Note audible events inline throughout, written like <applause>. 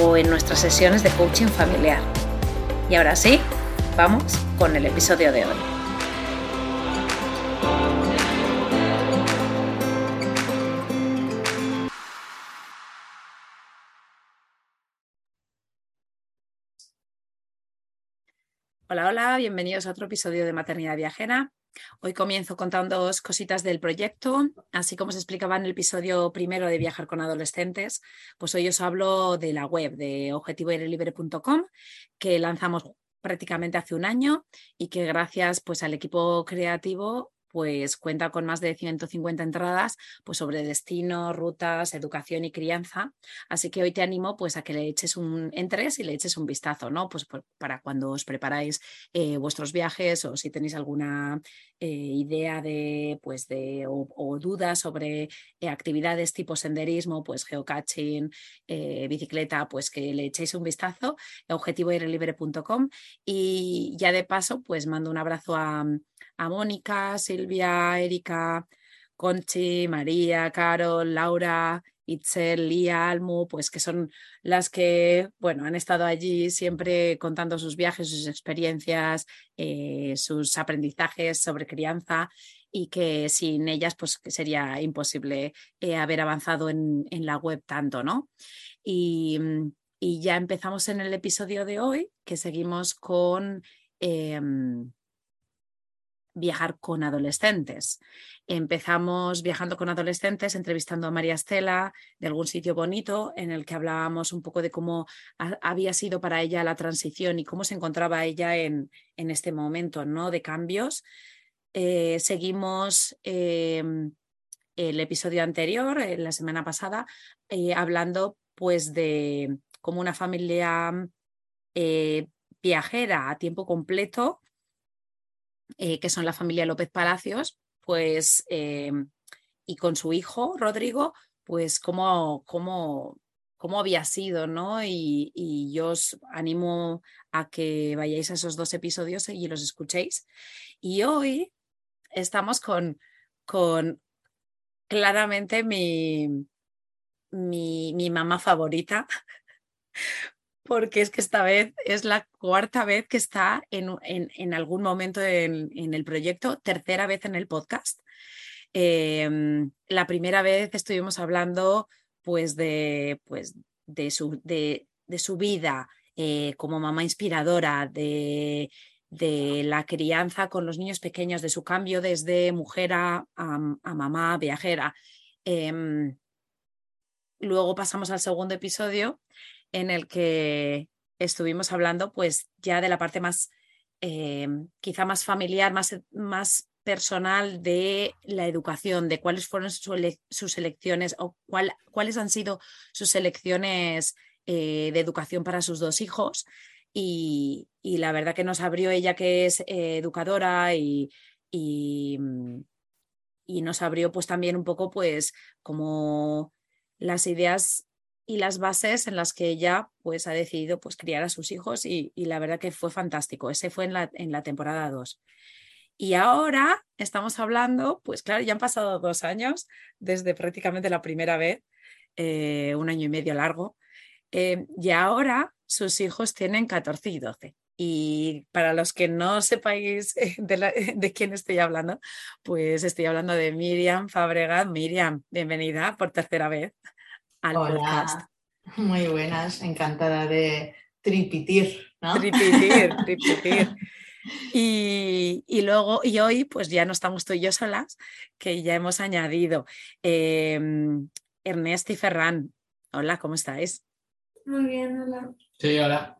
o en nuestras sesiones de coaching familiar. Y ahora sí, vamos con el episodio de hoy. Hola, hola, bienvenidos a otro episodio de Maternidad Viajera. Hoy comienzo contando dos cositas del proyecto, así como se explicaba en el episodio primero de Viajar con Adolescentes, pues hoy os hablo de la web de objetivoairelibre.com que lanzamos prácticamente hace un año y que gracias pues al equipo creativo pues cuenta con más de 150 entradas pues sobre destino, rutas, educación y crianza. Así que hoy te animo pues a que le eches un entres y le eches un vistazo, ¿no? Pues para cuando os preparáis eh, vuestros viajes o si tenéis alguna eh, idea de pues de o, dudas sobre eh, actividades tipo senderismo, pues geocaching, bicicleta, pues que le echéis un vistazo, objetivoirelibre.com y ya de paso pues mando un abrazo a a Mónica, Silvia, Erika, Conchi, María, Carol, Laura, Itzel, Lía, Almu, pues que son las que, bueno, han estado allí siempre contando sus viajes, sus experiencias, eh, sus aprendizajes sobre crianza y que sin ellas pues sería imposible eh, haber avanzado en, la web tanto, ¿no? Y, y, ya empezamos en el episodio de hoy, que seguimos con... Em, viajar con adolescentes. Empezamos viajando con adolescentes, entrevistando a María Estela de algún sitio bonito en el que hablábamos un poco de cómo había sido para ella la transición y cómo se encontraba ella en, en este momento ¿no? de cambios. Eh, seguimos em, el episodio anterior, eh, la semana pasada, eh, hablando pues de cómo una familia viajera a tiempo completo eh, que son la familia López Palacios, pues, eh, y con su hijo Rodrigo, pues cómo, cómo, cómo había sido, ¿no? Y, yo os animo a que vayáis a esos dos episodios y los escuchéis. Y hoy estamos con, con claramente mi, mi, mi mamá favorita, porque es que esta vez es la cuarta vez que está en, en, algún momento en, el proyecto, tercera vez en el podcast. Em, la primera vez estuvimos hablando pues de, pues, de, su, de, su vida eh, como mamá inspiradora, de, de la crianza con los niños pequeños, de su cambio desde mujer a, mamá viajera. Em, luego pasamos al segundo episodio en el que estuvimos hablando pues ya de la parte más, eh, quizá más familiar, más, más personal de la educación, de cuáles fueron sus elecciones o cuáles han sido sus elecciones eh, de educación para sus dos hijos. Y, la verdad que nos abrió ella que es eh, educadora y, y, y, nos abrió pues también un poco pues como las ideas y las bases en las que ella pues ha decidido pues criar a sus hijos y, la verdad que fue fantástico. Ese fue en la, en la temporada 2. Y ahora estamos hablando, pues claro, ya han pasado dos años desde prácticamente la primera vez, eh, un año y medio largo, eh, y ahora sus hijos tienen 14 y 12. Y para los que no sepáis eh, de, <laughs> de, quién estoy hablando, pues estoy hablando de Miriam Fabregat. Miriam, bienvenida por tercera vez al podcast. Muy buenas, encantada de tripitir, ¿no? Tripitir, <laughs> tripitir. Y, luego, y hoy, pues ya no estamos tú y yo solas, que ya hemos añadido em, Ernest y Ferran. Hola, ¿cómo estáis? Muy bien, hola. Sí, hola.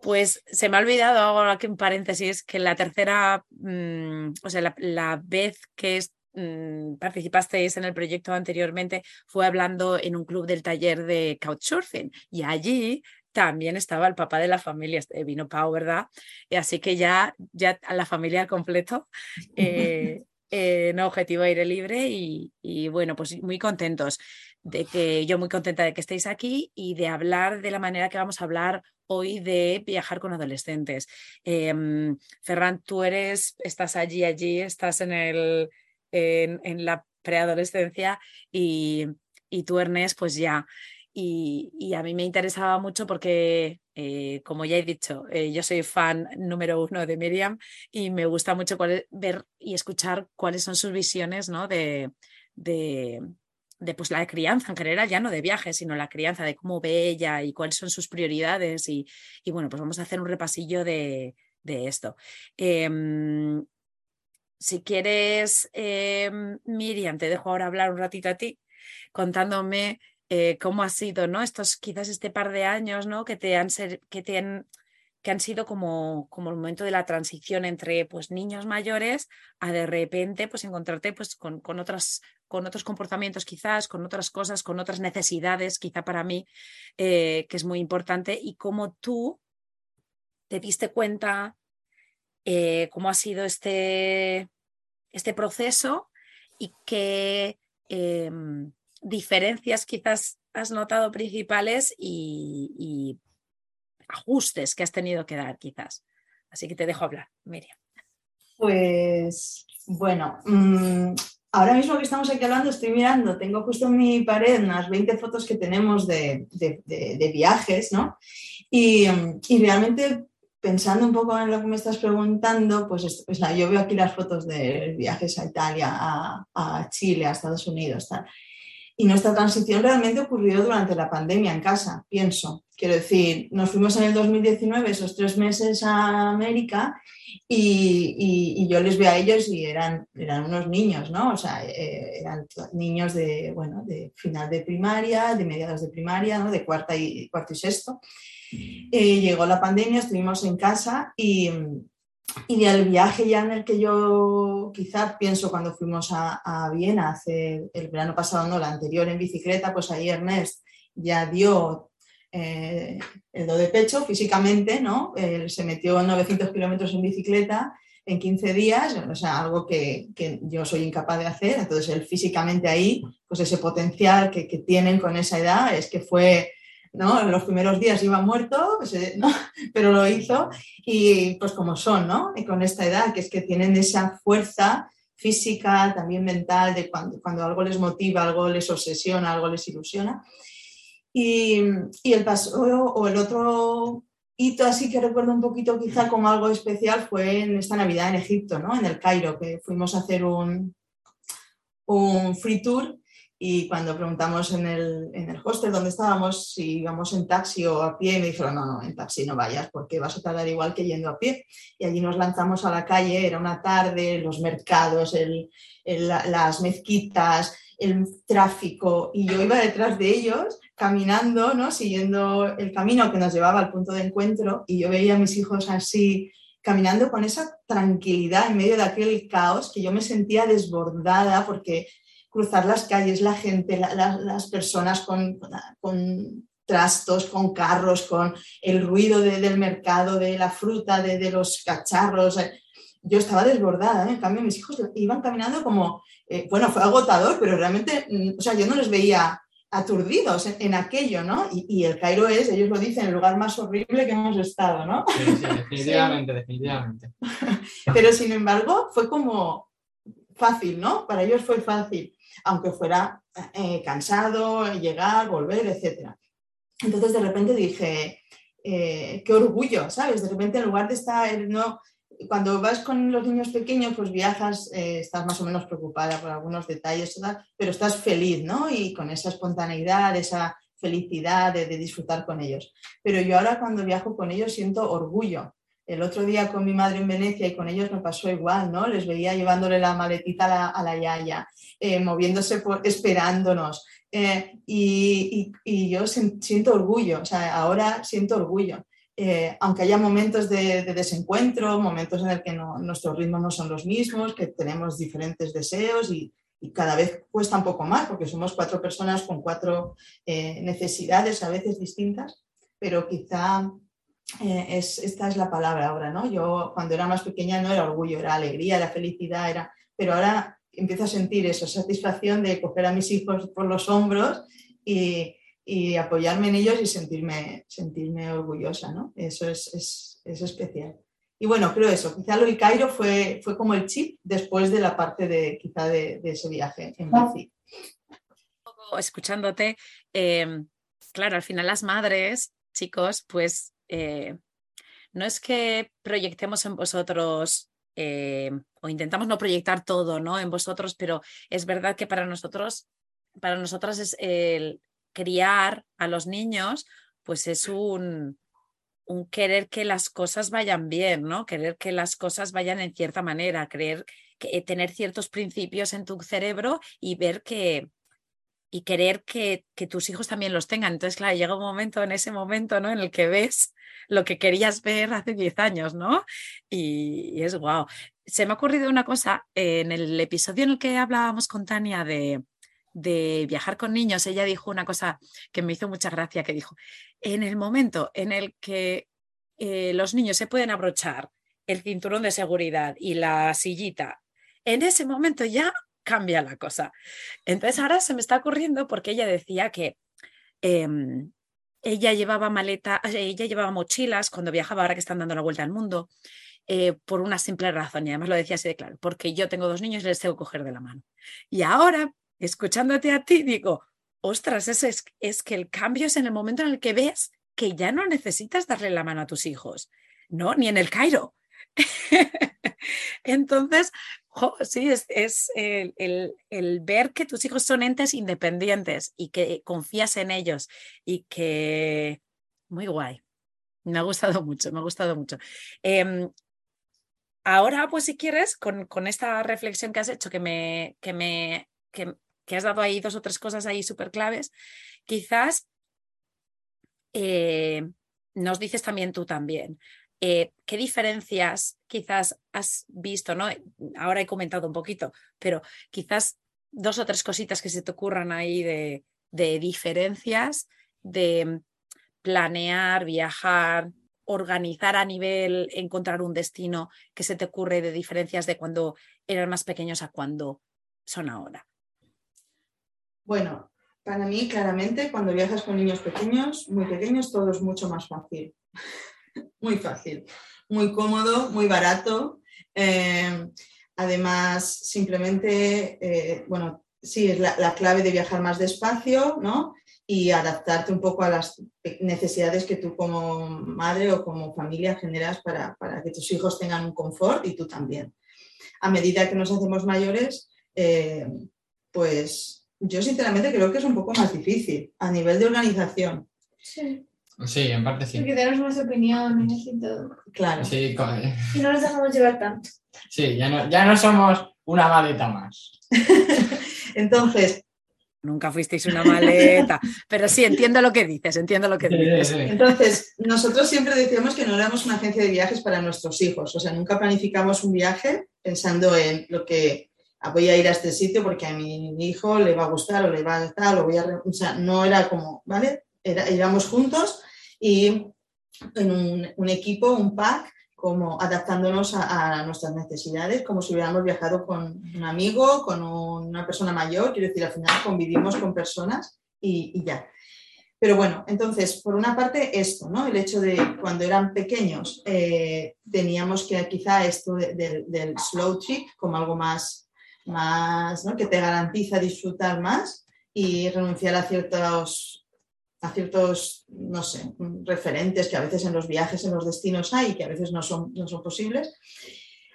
Pues se me ha olvidado, hago aquí un paréntesis, que la tercera, mm, o sea, la, vez que mm, participasteis en el proyecto anteriormente fue hablando en un club del taller de Couchsurfing y allí también estaba el papá de la familia, este, vino Pau, ¿verdad? Y así que ya, ya a la familia al completo. <laughs> Eh, en Objetivo Aire Libre y, y, bueno, pues muy contentos de que yo muy contenta de que estéis aquí y de hablar de la manera que vamos a hablar hoy de viajar con adolescentes. Em, Ferran, tú eres, estás allí, allí, estás en, el, en, la preadolescencia y, y tú, Ernest, pues ya. Y, a mí me interesaba mucho porque, eh, como ya he dicho, eh, yo soy fan número uno de Miriam y me gusta mucho ver y escuchar cuáles son sus visiones ¿no? de, de, pues, la crianza en general, ya no de viajes, sino la crianza, de cómo ve ella y cuáles son sus prioridades. Y, bueno, pues vamos a hacer un repasillo de, esto. Em, si quieres, em, Miriam, te dejo ahora hablar un ratito a ti, contándome eh, cómo ha sido, ¿no? Estos, quizás este par de años, ¿no? Que te han, que te que han sido como, como el momento de la transición entre pues, niños mayores a de repente pues, encontrarte pues, con, con, otras, con otros comportamientos quizás, con otras cosas, con otras necesidades, quizá para mí, eh, que es muy importante, y cómo tú te diste cuenta eh, cómo ha sido este, este proceso y qué em, diferencias quizás has notado principales y, ajustes que has tenido que dar quizás. Así que te dejo hablar, Miriam. Pues bueno, mm, ahora mismo que estamos aquí hablando, estoy mirando, tengo justo en mi pared unas 20 fotos que tenemos de, viajes, ¿no? Y, realmente pensando un poco en lo que me estás preguntando, pues, pues yo veo aquí las fotos de viajes a Italia, a, Chile, a Estados Unidos. Y nuestra transición realmente ocurrió durante la pandemia en casa, pienso. Quiero decir, nos fuimos en el 2019 esos tres meses a América y, yo les veo a ellos y eran, eran unos niños, ¿no? O sea, eh, eran niños de, bueno, de final de primaria, de mediados de primaria. De cuarta y, cuarto y sexto. Eh, llegó la pandemia, estuvimos en casa y, y el viaje ya en el que yo quizá pienso cuando fuimos a, Viena hace el verano pasado, no, la anterior en bicicleta, pues ahí Ernest ya dio eh, el do de pecho físicamente, ¿no? se metió 900 kilómetros en bicicleta en 15 días, o sea, algo que, que, yo soy incapaz de hacer. Entonces, él físicamente ahí, pues ese potencial que, que tienen con esa edad es que fue ¿no? En los primeros días iba muerto, pues, eh, <laughs> pero lo hizo y pues como son, ¿no? Y con esta edad, que es que tienen esa fuerza física, también mental, de cuando, cuando algo les motiva, algo les obsesiona, algo les ilusiona. Y, y, el paso o el otro hito así que recuerdo un poquito quizá como algo especial fue en esta Navidad en Egipto, ¿no? En el Cairo, que fuimos a hacer un, un free tour y cuando preguntamos en el, en el hostel donde estábamos si íbamos en taxi o a pie, me dijeron, no, no, en taxi no vayas porque vas a tardar igual que yendo a pie. Y allí nos lanzamos a la calle, era una tarde, los mercados, el, las mezquitas, el tráfico, y yo iba detrás de ellos caminando, ¿no? siguiendo el camino que nos llevaba al punto de encuentro, y yo veía a mis hijos así caminando con esa tranquilidad en medio de aquel caos que yo me sentía desbordada porque cruzar las calles, la gente, las personas con, con, trastos, con carros, con el ruido del mercado, de la fruta, de, los cacharros. Yo estaba desbordada, ¿eh? en cambio mis hijos iban caminando como, eh, bueno, fue agotador, pero realmente, mm, o sea, yo no les veía aturdidos en, aquello, ¿no? Y, el Cairo es, ellos lo dicen, el lugar más horrible que hemos estado, ¿no? Sí, sí, <laughs> definitivamente, definitivamente. Pero sin embargo, fue como fácil, ¿no? Para ellos fue fácil aunque fuera eh, cansado, llegar, volver, etc. Entonces de repente dije, eh, qué orgullo, ¿sabes? De repente en lugar de estar, no, cuando vas con los niños pequeños, pues viajas, eh, estás más o menos preocupada por algunos detalles, pero estás feliz, ¿no? Y con esa espontaneidad, esa felicidad de disfrutar con ellos. Pero yo ahora cuando viajo con ellos siento orgullo. El otro día con mi madre en Venecia y con ellos me pasó igual, ¿no? Les veía llevándole la maletita a la, a la yaya, eh, moviéndose, por, esperándonos. Eh, y, yo siento orgullo, o sea, ahora siento orgullo. Eh, aunque haya momentos de, de, desencuentro, momentos en el que nuestros ritmos no son los mismos, que tenemos diferentes deseos y, y, cada vez cuesta un poco más porque somos cuatro personas con cuatro necesidades a veces distintas, pero quizá eh, es, esta es la palabra ahora, ¿no? Yo cuando era más pequeña no era orgullo, era alegría, era felicidad, era, pero ahora empiezo a sentir esa satisfacción de coger a mis hijos por los hombros y, y apoyarme en ellos y sentirme, sentirme orgullosa, ¿no? Eso es, es, es, especial. Y bueno, creo eso, quizá lo de Cairo fue, fue como el chip después de la parte de quizá de, de ese viaje en bici. Escuchándote, eh, claro, al final las madres, chicos, pues eh, no es que proyectemos en vosotros eh, o intentamos no proyectar todo ¿no? en vosotros, pero es verdad que para nosotros, para nosotras es el criar a los niños, pues es un, un querer que las cosas vayan bien, ¿no? Querer que las cosas vayan en cierta manera, creer que tener ciertos principios en tu cerebro y ver que, y querer que, tus hijos también los tengan. Entonces, claro, llega un momento, en ese momento, ¿no? En el que ves lo que querías ver hace 10 años, ¿no? Y, es guau. Se me ha ocurrido una cosa, en el episodio en el que hablábamos con Tania de, de viajar con niños, ella dijo una cosa que me hizo mucha gracia, que dijo, en el momento en el que eh, los niños se pueden abrochar el cinturón de seguridad y la sillita, en ese momento ya cambia la cosa. Entonces ahora se me está ocurriendo porque ella decía que eh, ella llevaba maleta, ella llevaba mochilas cuando viajaba, ahora que están dando la vuelta al mundo, eh, por una simple razón, y además lo decía así de claro, porque yo tengo dos niños y les tengo que coger de la mano. Y ahora, escuchándote a ti, digo, ostras, es, es, es que el cambio es en el momento en el que ves que ya no necesitas darle la mano a tus hijos, ¿no? Ni en el Cairo. <laughs> Entonces, sí, es, el, ver que tus hijos son entes independientes y que confías en ellos y que... Muy guay. Me ha gustado mucho, me ha gustado mucho. Eh, ahora, pues si quieres, con, esta reflexión que has hecho, que me, que me que, que has dado ahí dos o tres cosas ahí súper claves, quizás eh, nos dices también tú también. Eh, ¿Qué diferencias quizás has visto? ¿no? Ahora he comentado un poquito, pero quizás dos o tres cositas que se te ocurran ahí de, de diferencias de planear, viajar, organizar a nivel, encontrar un destino que se te ocurre de diferencias de cuando eran más pequeños a cuando son ahora. Bueno, para mí claramente cuando viajas con niños pequeños, muy pequeños, todo es mucho más fácil. <laughs> muy fácil, muy cómodo, muy barato. Eh, además, simplemente, eh, bueno, sí, es la, la, clave de viajar más despacio, ¿no? Y adaptarte un poco a las necesidades que tú como madre o como familia generas para, para que tus hijos tengan un confort y tú también. A medida que nos hacemos mayores, eh, pues yo sinceramente creo que es un poco más difícil a nivel de organización. Sí. Sí, en parte sí. Porque tenemos más opiniones y todo. Claro. Sí, con... Y no nos dejamos llevar tanto. Sí, ya no, ya no somos una maleta más. <laughs> Entonces. Nunca fuisteis una maleta, pero sí, entiendo lo que dices, entiendo lo que dices. Sí, sí. Entonces, nosotros siempre decíamos que no éramos una agencia de viajes para nuestros hijos, o sea, nunca planificamos un viaje pensando en lo que ah, voy a ir a este sitio porque a mi hijo le va a gustar o le va a gustar, o voy a... O sea, no era como, ¿vale? Era, íbamos juntos y en un, equipo, un pack, como adaptándonos a, nuestras necesidades, como si hubiéramos viajado con un amigo, con una persona mayor, quiero decir, al final convivimos con personas y, ya. Pero bueno, entonces, por una parte esto, ¿no? El hecho de cuando eran pequeños eh, teníamos que quizá esto de, de, del slow trip como algo más, más ¿no? que te garantiza disfrutar más y renunciar a ciertos a ciertos, no sé, referentes que a veces en los viajes, en los destinos hay que a veces no son, no son posibles.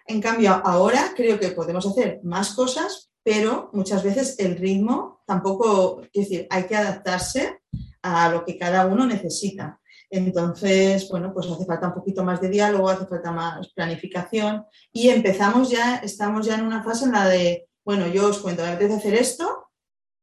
En cambio, ahora creo que podemos hacer más cosas, pero muchas veces el ritmo tampoco, es decir, hay que adaptarse a lo que cada uno necesita. Entonces, bueno, pues hace falta un poquito más de diálogo, hace falta más planificación y empezamos ya, estamos ya en una fase en la de, bueno, yo os cuento, me apetece hacer esto,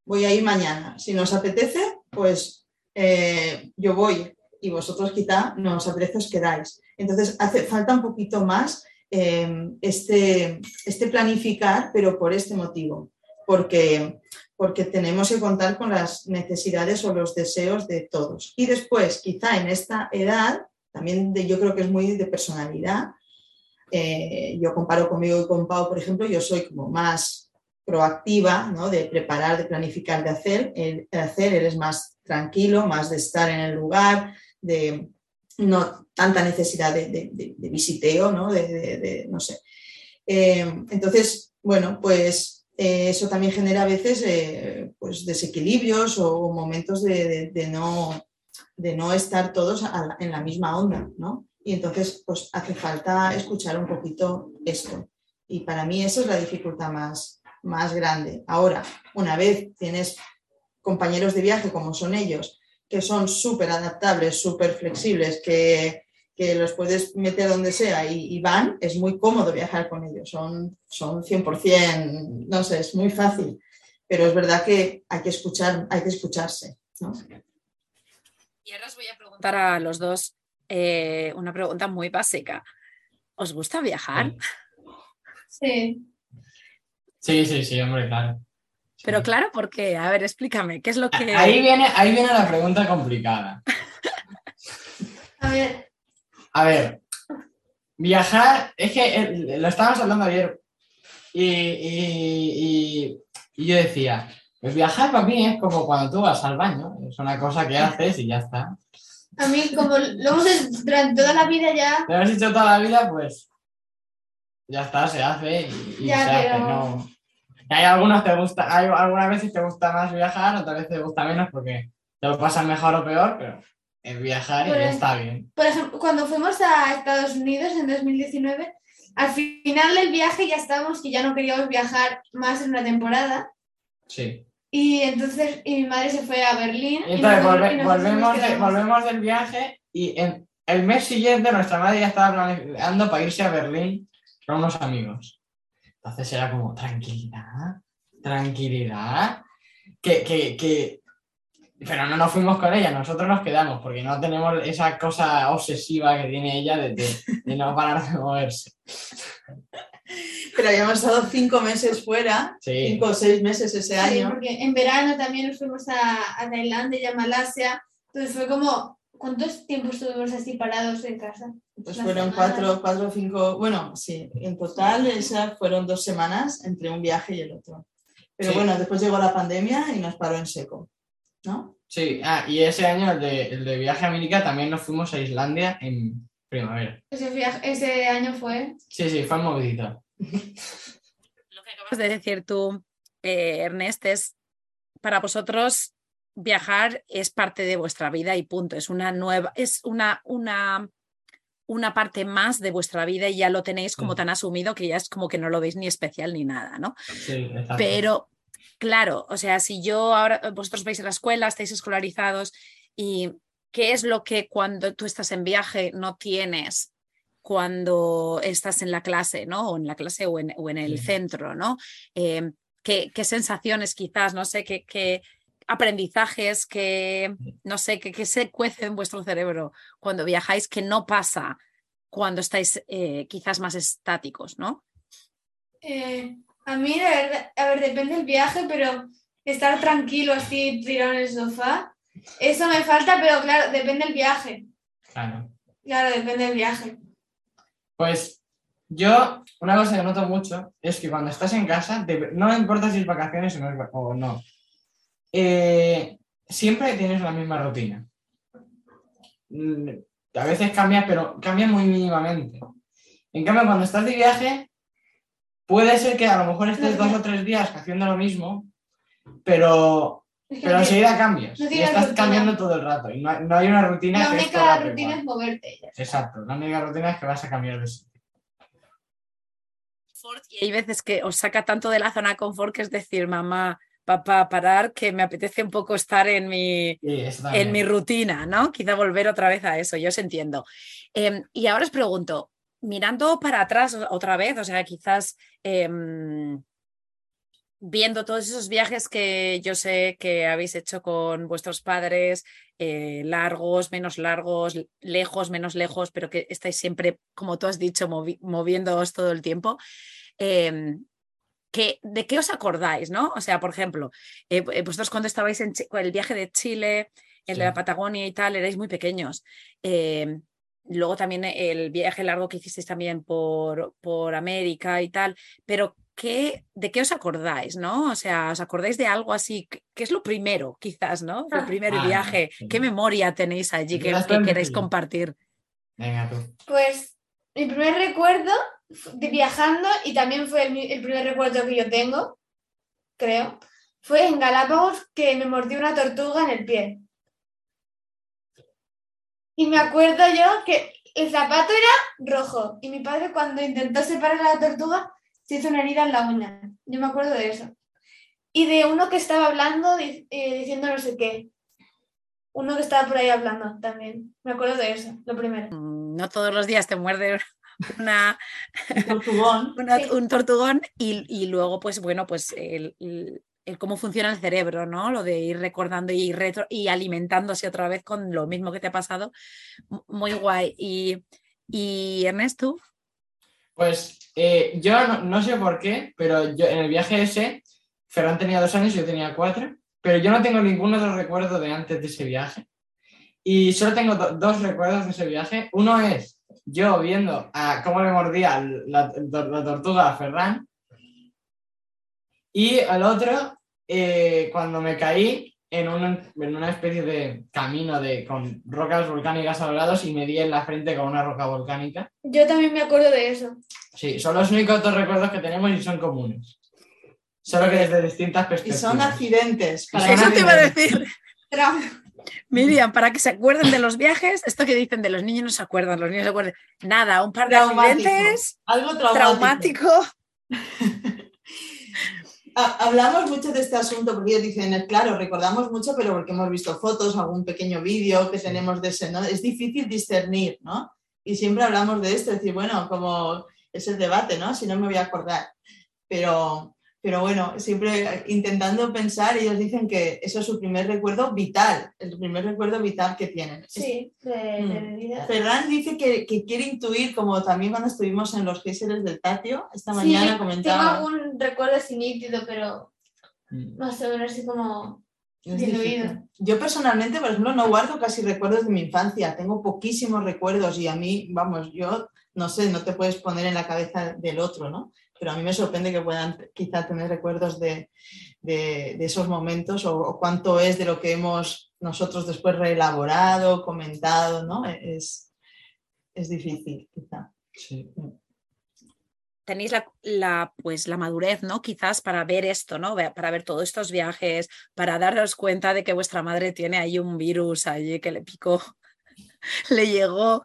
voy a ir mañana. Si nos apetece, pues eh, yo voy y vosotros quizá no os apetece, os quedáis. Entonces, hace falta un poquito más eh, este, este planificar, pero por este motivo, porque porque tenemos que contar con las necesidades o los deseos de todos. Y después, quizá en esta edad, también yo creo que es muy de personalidad. Eh, yo comparo conmigo y con Pau, por ejemplo, yo soy como más proactiva, ¿no? de preparar, de planificar, de hacer. El, hacer, eres más tranquilo, más de estar en el lugar, de no tanta necesidad de, visiteo, ¿no? De, no sé. Eh, entonces, bueno, pues eh, eso también genera a veces eh, pues desequilibrios o momentos de, no, de no estar todos en la misma onda, ¿no? Y entonces pues hace falta escuchar un poquito esto. Y para mí esa es la dificultad más, más grande. Ahora, una vez tienes compañeros de viaje como son ellos, que son súper adaptables, súper flexibles, que que los puedes meter donde sea y, van, es muy cómodo viajar con ellos, son, son 100%, no sé, es muy fácil, pero es verdad que hay que escuchar, hay que escucharse. Y ahora os voy a preguntar a los dos eh, una pregunta muy básica. ¿Os gusta viajar? Sí. Sí, sí, sí, hombre, claro. Pero claro, ¿por qué? A ver, explícame, ¿qué es lo que... Ahí viene, ahí viene la pregunta complicada. <laughs> A ver, a ver, viajar, es que eh, lo estábamos hablando ayer y, yo decía, pues viajar para mí es como cuando tú vas al baño, es una cosa que haces y ya está. A mí, como lo hemos hecho durante toda la vida ya. Lo hemos hecho toda la vida, pues ya está, se hace y, se hace, no. Hay algunos te gusta, hay algunas veces te gusta más viajar, otras veces te gusta menos porque te lo pasas mejor o peor, pero es viajar y está bien. Por ejemplo, cuando fuimos a Estados Unidos en 2019, al final del viaje ya estábamos que ya no queríamos viajar más en una temporada. Sí. Y entonces y mi madre se fue a Berlín. Y entonces volvemos, volvemos del viaje y en el mes siguiente nuestra madre ya estaba planeando para irse a Berlín con unos amigos. Entonces era como tranquilidad, tranquilidad. Que, que, que pero no nos fuimos con ella, nosotros nos quedamos, porque no tenemos esa cosa obsesiva que tiene ella de, no parar de moverse. Pero habíamos estado cinco meses fuera, cinco o seis meses ese año. porque en verano también nos fuimos a, a, Tailandia y a Malasia. Entonces fue como, ¿cuántos tiempos estuvimos así parados en casa? Pues fueron cuatro, cuatro o cinco, bueno, sí, en total esas fueron dos semanas entre un viaje y el otro. Pero bueno, después llegó la pandemia y nos paró en seco. ¿no? Sí, ah, y ese año, el de, viaje a América, también nos fuimos a Islandia en primavera. Ese, año fue. Sí, sí, fue movidito. Lo que acabas de decir tú, eh, Ernest, es para vosotros viajar es parte de vuestra vida y punto. Es una nueva, es una, una, una parte más de vuestra vida y ya lo tenéis como tan asumido que ya es como que no lo veis ni especial ni nada, ¿no? Sí, Pero, Claro, o sea, si yo ahora, vosotros vais a la escuela, estáis escolarizados y qué es lo que cuando tú estás en viaje no tienes cuando estás en la clase, ¿no? O en la clase o en, el centro, ¿no? Eh, ¿qué, sensaciones quizás, no sé, qué, aprendizajes, que, no sé, qué se cuece en vuestro cerebro cuando viajáis que no pasa cuando estáis eh, quizás más estáticos, ¿no? Eh, a mí, a ver, depende del viaje, pero estar tranquilo así, tirado en el sofá, eso me falta, pero claro, depende del viaje. Claro. Claro, depende del viaje. Pues yo, una cosa que noto mucho es que cuando estás en casa, no importa si es vacaciones o no, eh, siempre tienes la misma rutina. Mm, a veces cambia, pero cambia muy mínimamente. En cambio, cuando estás de viaje, Puede ser que a lo mejor estés dos o tres días haciendo lo mismo, pero, pero enseguida cambias. y estás cambiando todo el rato. Y no, hay una rutina. La única rutina es moverte. Exacto, la única rutina es que vas a cambiar de sitio. Y hay veces que os saca tanto de la zona de confort que es decir, mamá, para parar, que me apetece un poco estar en mi, Sí, en mi rutina, ¿no? Quizá volver otra vez a eso, yo os entiendo. Em, y ahora os pregunto, mirando para atrás otra vez, o sea, quizás em, viendo todos esos viajes que yo sé que habéis hecho con vuestros padres, eh, largos, menos largos, lejos, menos lejos, pero que estáis siempre, como tú has dicho, movi- moviéndoos todo el tiempo. em, que, ¿De qué os acordáis, no? O sea, por ejemplo, eh, eh, vosotros cuando estabais en el viaje de Chile, el de la Patagonia y tal, erais muy pequeños. Eh, luego también el viaje largo que hicisteis también por, por América y tal, pero ¿qué, ¿de qué os acordáis, no? O sea, ¿os acordáis de algo así? ¿Qué, es lo primero, quizás, no? El primer Ah, viaje. sí. ¿Qué memoria tenéis allí que, que queréis compartir? Venga, tú. Pues mi primer recuerdo de viajando, y también fue el, primer recuerdo que yo tengo, creo, fue en Galápagos que me mordió una tortuga en el pie. Y me acuerdo yo que el zapato era rojo y mi padre cuando intentó separar a la tortuga se hizo una herida en la uña. Yo me acuerdo de eso. Y de uno que estaba hablando, eh, diciendo no sé qué. Uno que estaba por ahí hablando también. Me acuerdo de eso, lo primero. No todos los días te muerde <laughs> una, Un tortugón. <laughs> una- Sí. un tortugón y, y luego, pues bueno, pues el, el- el cómo funciona el cerebro, ¿no? Lo de ir recordando y, retro- y alimentándose otra vez con lo mismo que te ha pasado. Muy guay. Y, y Ernest, tú, Pues eh, yo no, no sé por qué, pero yo en el viaje ese, Ferran tenía dos años y yo tenía cuatro, pero yo no tengo ningún otro recuerdo de antes de ese viaje. Y solo tengo do- dos recuerdos de ese viaje. Uno es yo viendo a cómo le mordía la, la tortuga a Ferran. Y el otro, eh, cuando me caí en, un- en una especie de camino de, con rocas volcánicas a los lados y me di en la frente con una roca volcánica. Yo también me acuerdo de eso. Sí, son los únicos dos recuerdos que tenemos y son comunes. Solo que desde distintas Y perspectivas. son accidentes. para eso te iba a decir. Miriam, para que se acuerden de los viajes, esto que dicen de los niños no se acuerdan, los niños se acuerdan. Nada, un par de Traumático. accidentes, Algo traumático. traumático. <laughs> Ha- Hablamos mucho de este asunto porque ellos dicen, claro, recordamos mucho, pero porque hemos visto fotos, algún pequeño vídeo que tenemos de ese, ¿no? Es difícil discernir, ¿no? Y siempre hablamos de esto, es decir, bueno, como es el debate, ¿no? Si no me voy a acordar. Pero, pero bueno, siempre intentando pensar, ellos dicen que eso es su primer recuerdo vital, el primer recuerdo vital que tienen. Sí, de, de mi vida. Ferran dice que, que quiere intuir, como también cuando estuvimos en los géiseres del Tatio, esta Sí, mañana tengo comentaba. algún recuerdo así nítido, pero Mm. más o menos así como diluido. Yo personalmente, por ejemplo, no guardo casi recuerdos de mi infancia, tengo poquísimos recuerdos y a mí, vamos, yo no sé, no te puedes poner en la cabeza del otro, ¿no? Pero a mí me sorprende que puedan quizá tener recuerdos de, de- de esos momentos o, o cuánto es de lo que hemos nosotros después reelaborado, comentado, ¿no? Es, es difícil, quizá. Sí. tenéis la, la, pues, la madurez, ¿no? Quizás para ver esto, ¿no? Para ver todos estos viajes, para daros cuenta de que vuestra madre tiene ahí un virus allí que le picó, <laughs> le llegó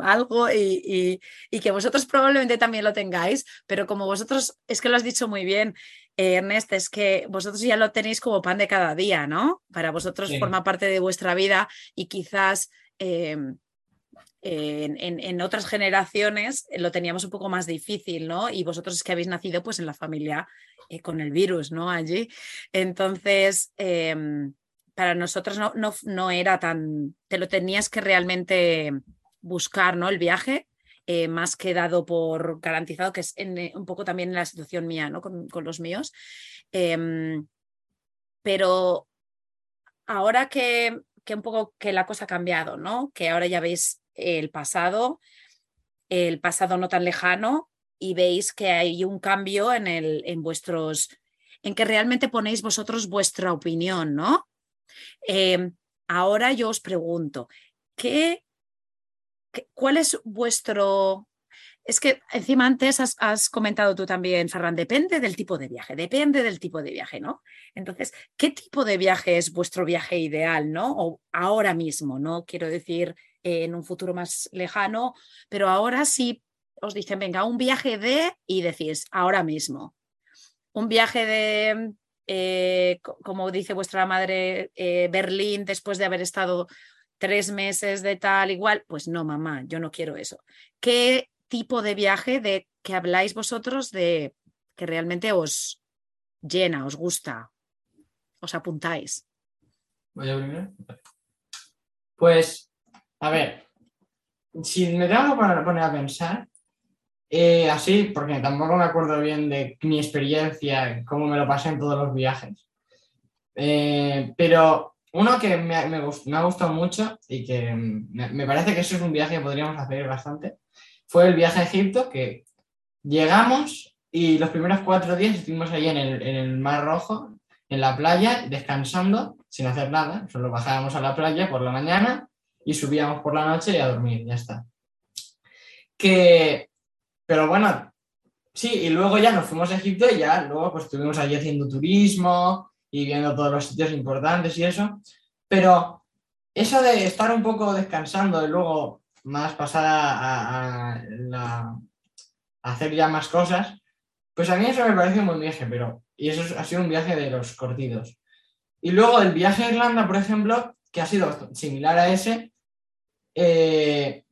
algo y, y- y que vosotros probablemente también lo tengáis, pero como vosotros, es que lo has dicho muy bien, eh, Ernest, es que vosotros ya lo tenéis como pan de cada día, ¿no? Para vosotros Sí. forma parte de vuestra vida y quizás... en, en- en otras generaciones lo teníamos un poco más difícil, ¿no? Y vosotros es que habéis nacido pues en la familia eh, con el virus, ¿no? Allí. Entonces, em, para nosotros no, no, no era tan, te lo tenías que realmente buscar, ¿no? El viaje, eh, más que dado por garantizado, que es eh, un poco también en la situación mía, ¿no? Con, con los míos. Em, pero ahora que, que un poco que la cosa ha cambiado, ¿no? Que ahora ya veis el pasado, el pasado no tan lejano, y veis que hay un cambio en, el, en vuestros, en que realmente ponéis vosotros vuestra opinión, ¿no? Eh, ahora yo os pregunto, ¿qué, ¿cuál es vuestro... Es que encima antes has, comentado tú también, Ferran, depende del tipo de viaje, depende del tipo de viaje, ¿no? Entonces, ¿qué tipo de viaje es vuestro viaje ideal, ¿no? O ahora mismo, ¿no? Quiero decir, en un futuro más lejano, pero ahora sí os dicen, venga, un viaje de, y decís, ahora mismo. Un viaje de eh, co- como dice vuestra madre, eh, Berlín después de haber estado tres meses de tal igual, pues no, mamá, yo no quiero eso. ¿Qué tipo de viaje de que habláis vosotros de que realmente os llena, os gusta, os apuntáis? ¿Voy primero? Pues, a ver, si me tengo que poner a pensar, eh, así, porque tampoco me acuerdo bien de mi experiencia, cómo me lo pasé en todos los viajes. Eh, pero uno que me, me ha gustado mucho y que mm, me, me parece que eso es un viaje que podríamos hacer bastante, fue el viaje a Egipto, que llegamos y los primeros cuatro días estuvimos ahí en el, en el Mar Rojo, en la playa, descansando, sin hacer nada. Solo bajábamos a la playa por la mañana y subíamos por la noche y a dormir, ya está. Que, pero bueno, sí, y luego ya nos fuimos a Egipto y ya luego pues estuvimos allí haciendo turismo y viendo todos los sitios importantes y eso. Pero eso de estar un poco descansando y luego más pasar a, hacer ya más cosas, pues a mí eso me parece un buen viaje, pero y eso es- ha sido un viaje de los cortitos. Y luego el viaje a Irlanda, por ejemplo, que ha sido similar a ese, eh,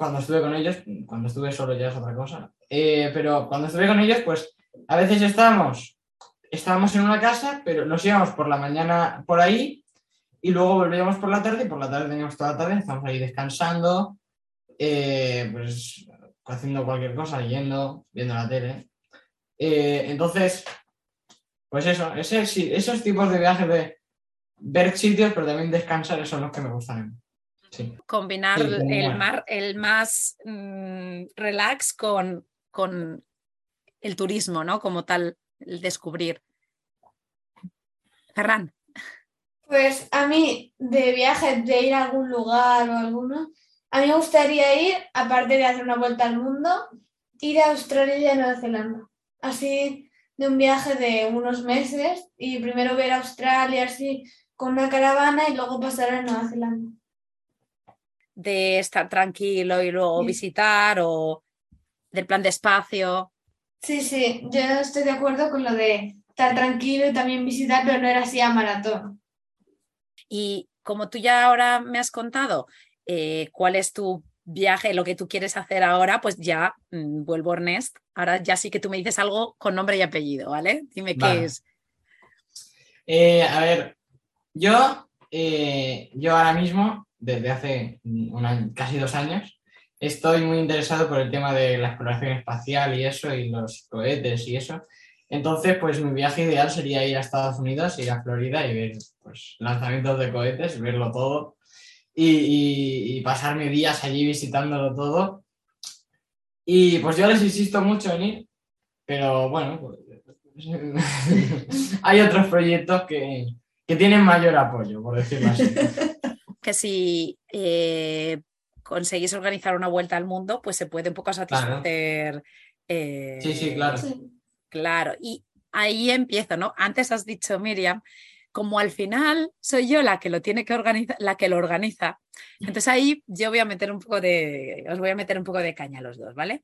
cuando estuve con ellos, cuando estuve solo ya es otra cosa, eh, pero cuando estuve con ellos, pues a veces estábamos, estábamos en una casa, pero nos íbamos por la mañana por ahí y luego volvíamos por la tarde y por la tarde teníamos toda la tarde, estábamos ahí descansando, eh, pues haciendo cualquier cosa, leyendo, viendo la tele. Eh, entonces, pues eso, esos tipos de viajes de ver sitios, pero también descansar, son los que me gustan. Sí. Combinar Sí, el, bueno. mar, el más mm, relax con, con el turismo, ¿no? Como tal, el descubrir. Ferran, Pues a mí, de viajes, de ir a algún lugar o alguno, a mí me gustaría ir, aparte de hacer una vuelta al mundo, ir a Australia y a Nueva Zelanda. Así de un viaje de unos meses y primero ver Australia así con una caravana y luego pasar a Nueva Zelanda. De estar tranquilo y luego Sí. visitar o del plan de espacio. Sí, sí, yo estoy de acuerdo con lo de estar tranquilo y también visitar, pero no era así a maratón. Y como tú ya ahora me has contado eh, cuál es tu viaje, lo que tú quieres hacer ahora, pues ya mm, vuelvo Ernest. Ahora ya sí que tú me dices algo con nombre y apellido, ¿vale? Dime qué Vale. es. Eh, a ver, yo, eh, yo ahora mismo, desde hace casi dos años, estoy muy interesado por el tema de la exploración espacial y eso, y los cohetes y eso. Entonces, pues mi viaje ideal sería ir a Estados Unidos, ir a Florida y ver pues, lanzamientos de cohetes, verlo todo y, y- y pasarme días allí visitándolo todo. Y pues yo les insisto mucho en ir, pero bueno, pues, <laughs> hay otros proyectos que, que tienen mayor apoyo, por decirlo así. <laughs> Que si eh, conseguís organizar una vuelta al mundo, pues se puede un poco satisfacer. eh, Sí, sí, claro. Claro, y ahí empiezo, ¿no? Antes has dicho, Miriam, como al final soy yo la que lo tiene que organizar, la que lo organiza. Entonces ahí yo voy a meter un poco de, os voy a meter un poco de caña a los dos, ¿vale?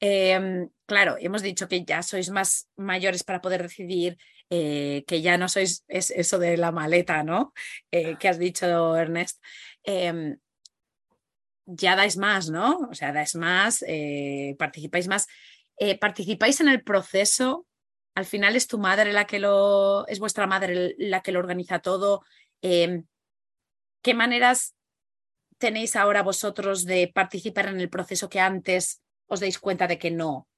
Em, claro, hemos dicho que ya sois más mayores para poder decidir, eh, que ya no sois es, eso de la maleta, ¿no? Eh, que has dicho, Ernest. Em, ya dais más, ¿no? O sea, dais más, eh, participáis más. ¿Participáis en el proceso? Al final es tu madre la que lo, es vuestra madre la que lo organiza todo. Em, ¿Qué maneras tenéis ahora vosotros de participar en el proceso que antes os deis cuenta de que no?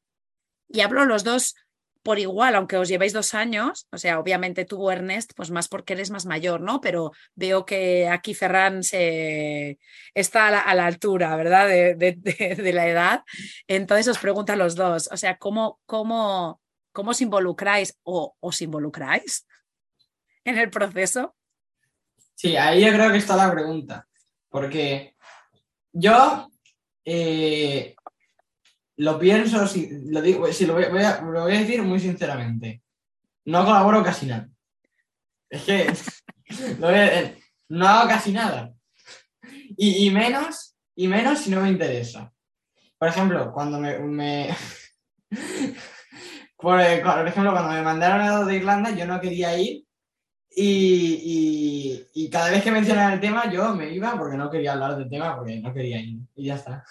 Y hablo los dos por igual, aunque os llevéis dos años, o sea, obviamente tú, Ernest, pues más porque eres más mayor, ¿no? Pero veo que aquí Ferran se está a la, altura, ¿verdad? De la edad. Entonces os pregunto a los dos, o sea, ¿cómo, cómo, cómo os involucráis o os involucráis en el proceso? Sí, ahí yo creo que está la pregunta. Porque yo eh, lo pienso, si lo digo, si lo voy, a, lo voy a decir muy sinceramente. No colaboro casi nada. Es que <laughs> no hago casi nada. Y, y menos, y menos si no me interesa. Por ejemplo, cuando me, me- <laughs> eh, por ejemplo, cuando me mandaron a de Irlanda, yo no quería ir. Y, y- y cada vez que mencionaban el tema, yo me iba porque no quería hablar del tema, porque no quería ir. Y ya está.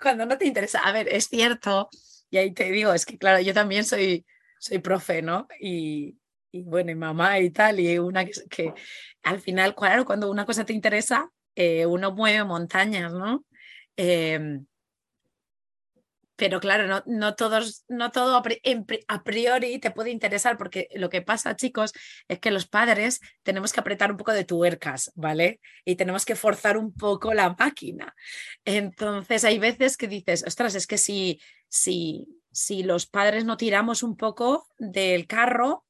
Cuando no te interesa. A ver, es cierto, y ahí te digo, es que claro, yo también soy, soy profe, ¿no? Y, y bueno, y mamá y tal, y una que, al final, claro, cuando una cosa te interesa, eh, uno mueve montañas, ¿no? Em, pero claro, no, no, todos, no todo a priori te puede interesar, porque lo que pasa, chicos, es que los padres tenemos que apretar un poco de tuercas, ¿vale? Y tenemos que forzar un poco la máquina. Entonces hay veces que dices, ostras, es que si, si, si los padres no tiramos un poco del carro,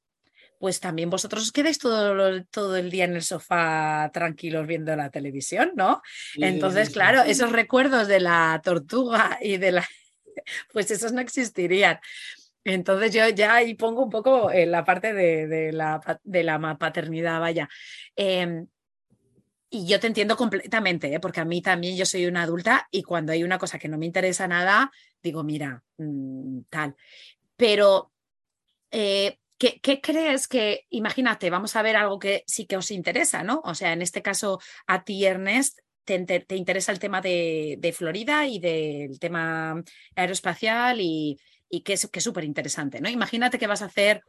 pues también vosotros os quedáis todo, todo el día en el sofá tranquilos viendo la televisión, ¿no? Entonces, claro, esos recuerdos de la tortuga y de la... <laughs> pues esos no existirían. Entonces yo ya ahí pongo un poco en la parte de, de la, de la paternidad, vaya. Em, y yo te entiendo completamente, ¿eh? porque a mí también yo soy una adulta y cuando hay una cosa que no me interesa nada, digo, mira, mm, tal. Pero, eh, ¿qué, qué crees que, imagínate, vamos a ver algo que sí que os interesa, ¿no? O sea, en este caso, a ti, Ernest, te, inter- te interesa el tema de, de Florida y del tema aeroespacial y, y que es que es súper interesante, ¿no? Imagínate que vas a hacer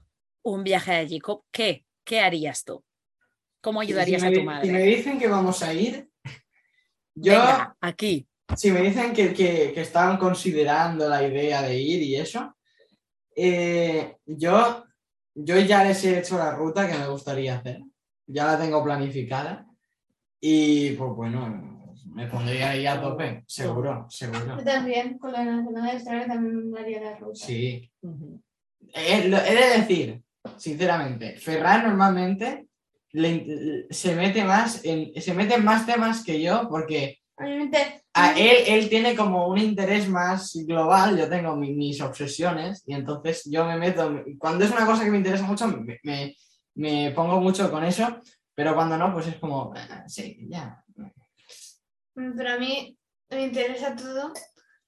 un viaje allí. ¿Qué? ¿Qué harías tú? ¿Cómo si ayudarías me a tu madre? Si me dicen que vamos a ir, yo, Venga, aquí. si me dicen que, que, que estaban considerando la idea de ir y eso, eh, yo, yo ya les he hecho la ruta que me gustaría hacer. Ya la tengo planificada. Y pues bueno, me pondría ahí a tope, seguro, seguro. Yo también, con la Nacional de Australia también me haría la ruta. Sí. Ujú. He, lo- he de decir, sinceramente, Ferran normalmente le- se mete más en, se mete en más temas que yo porque Obviamente, a él, él tiene como un interés más global, yo tengo mi- mis obsesiones y entonces yo me meto, cuando es una cosa que me interesa mucho, me, me- me pongo mucho con eso, pero cuando no, pues es como, "Ah, sí, ya. mm, pero a mí me interesa todo.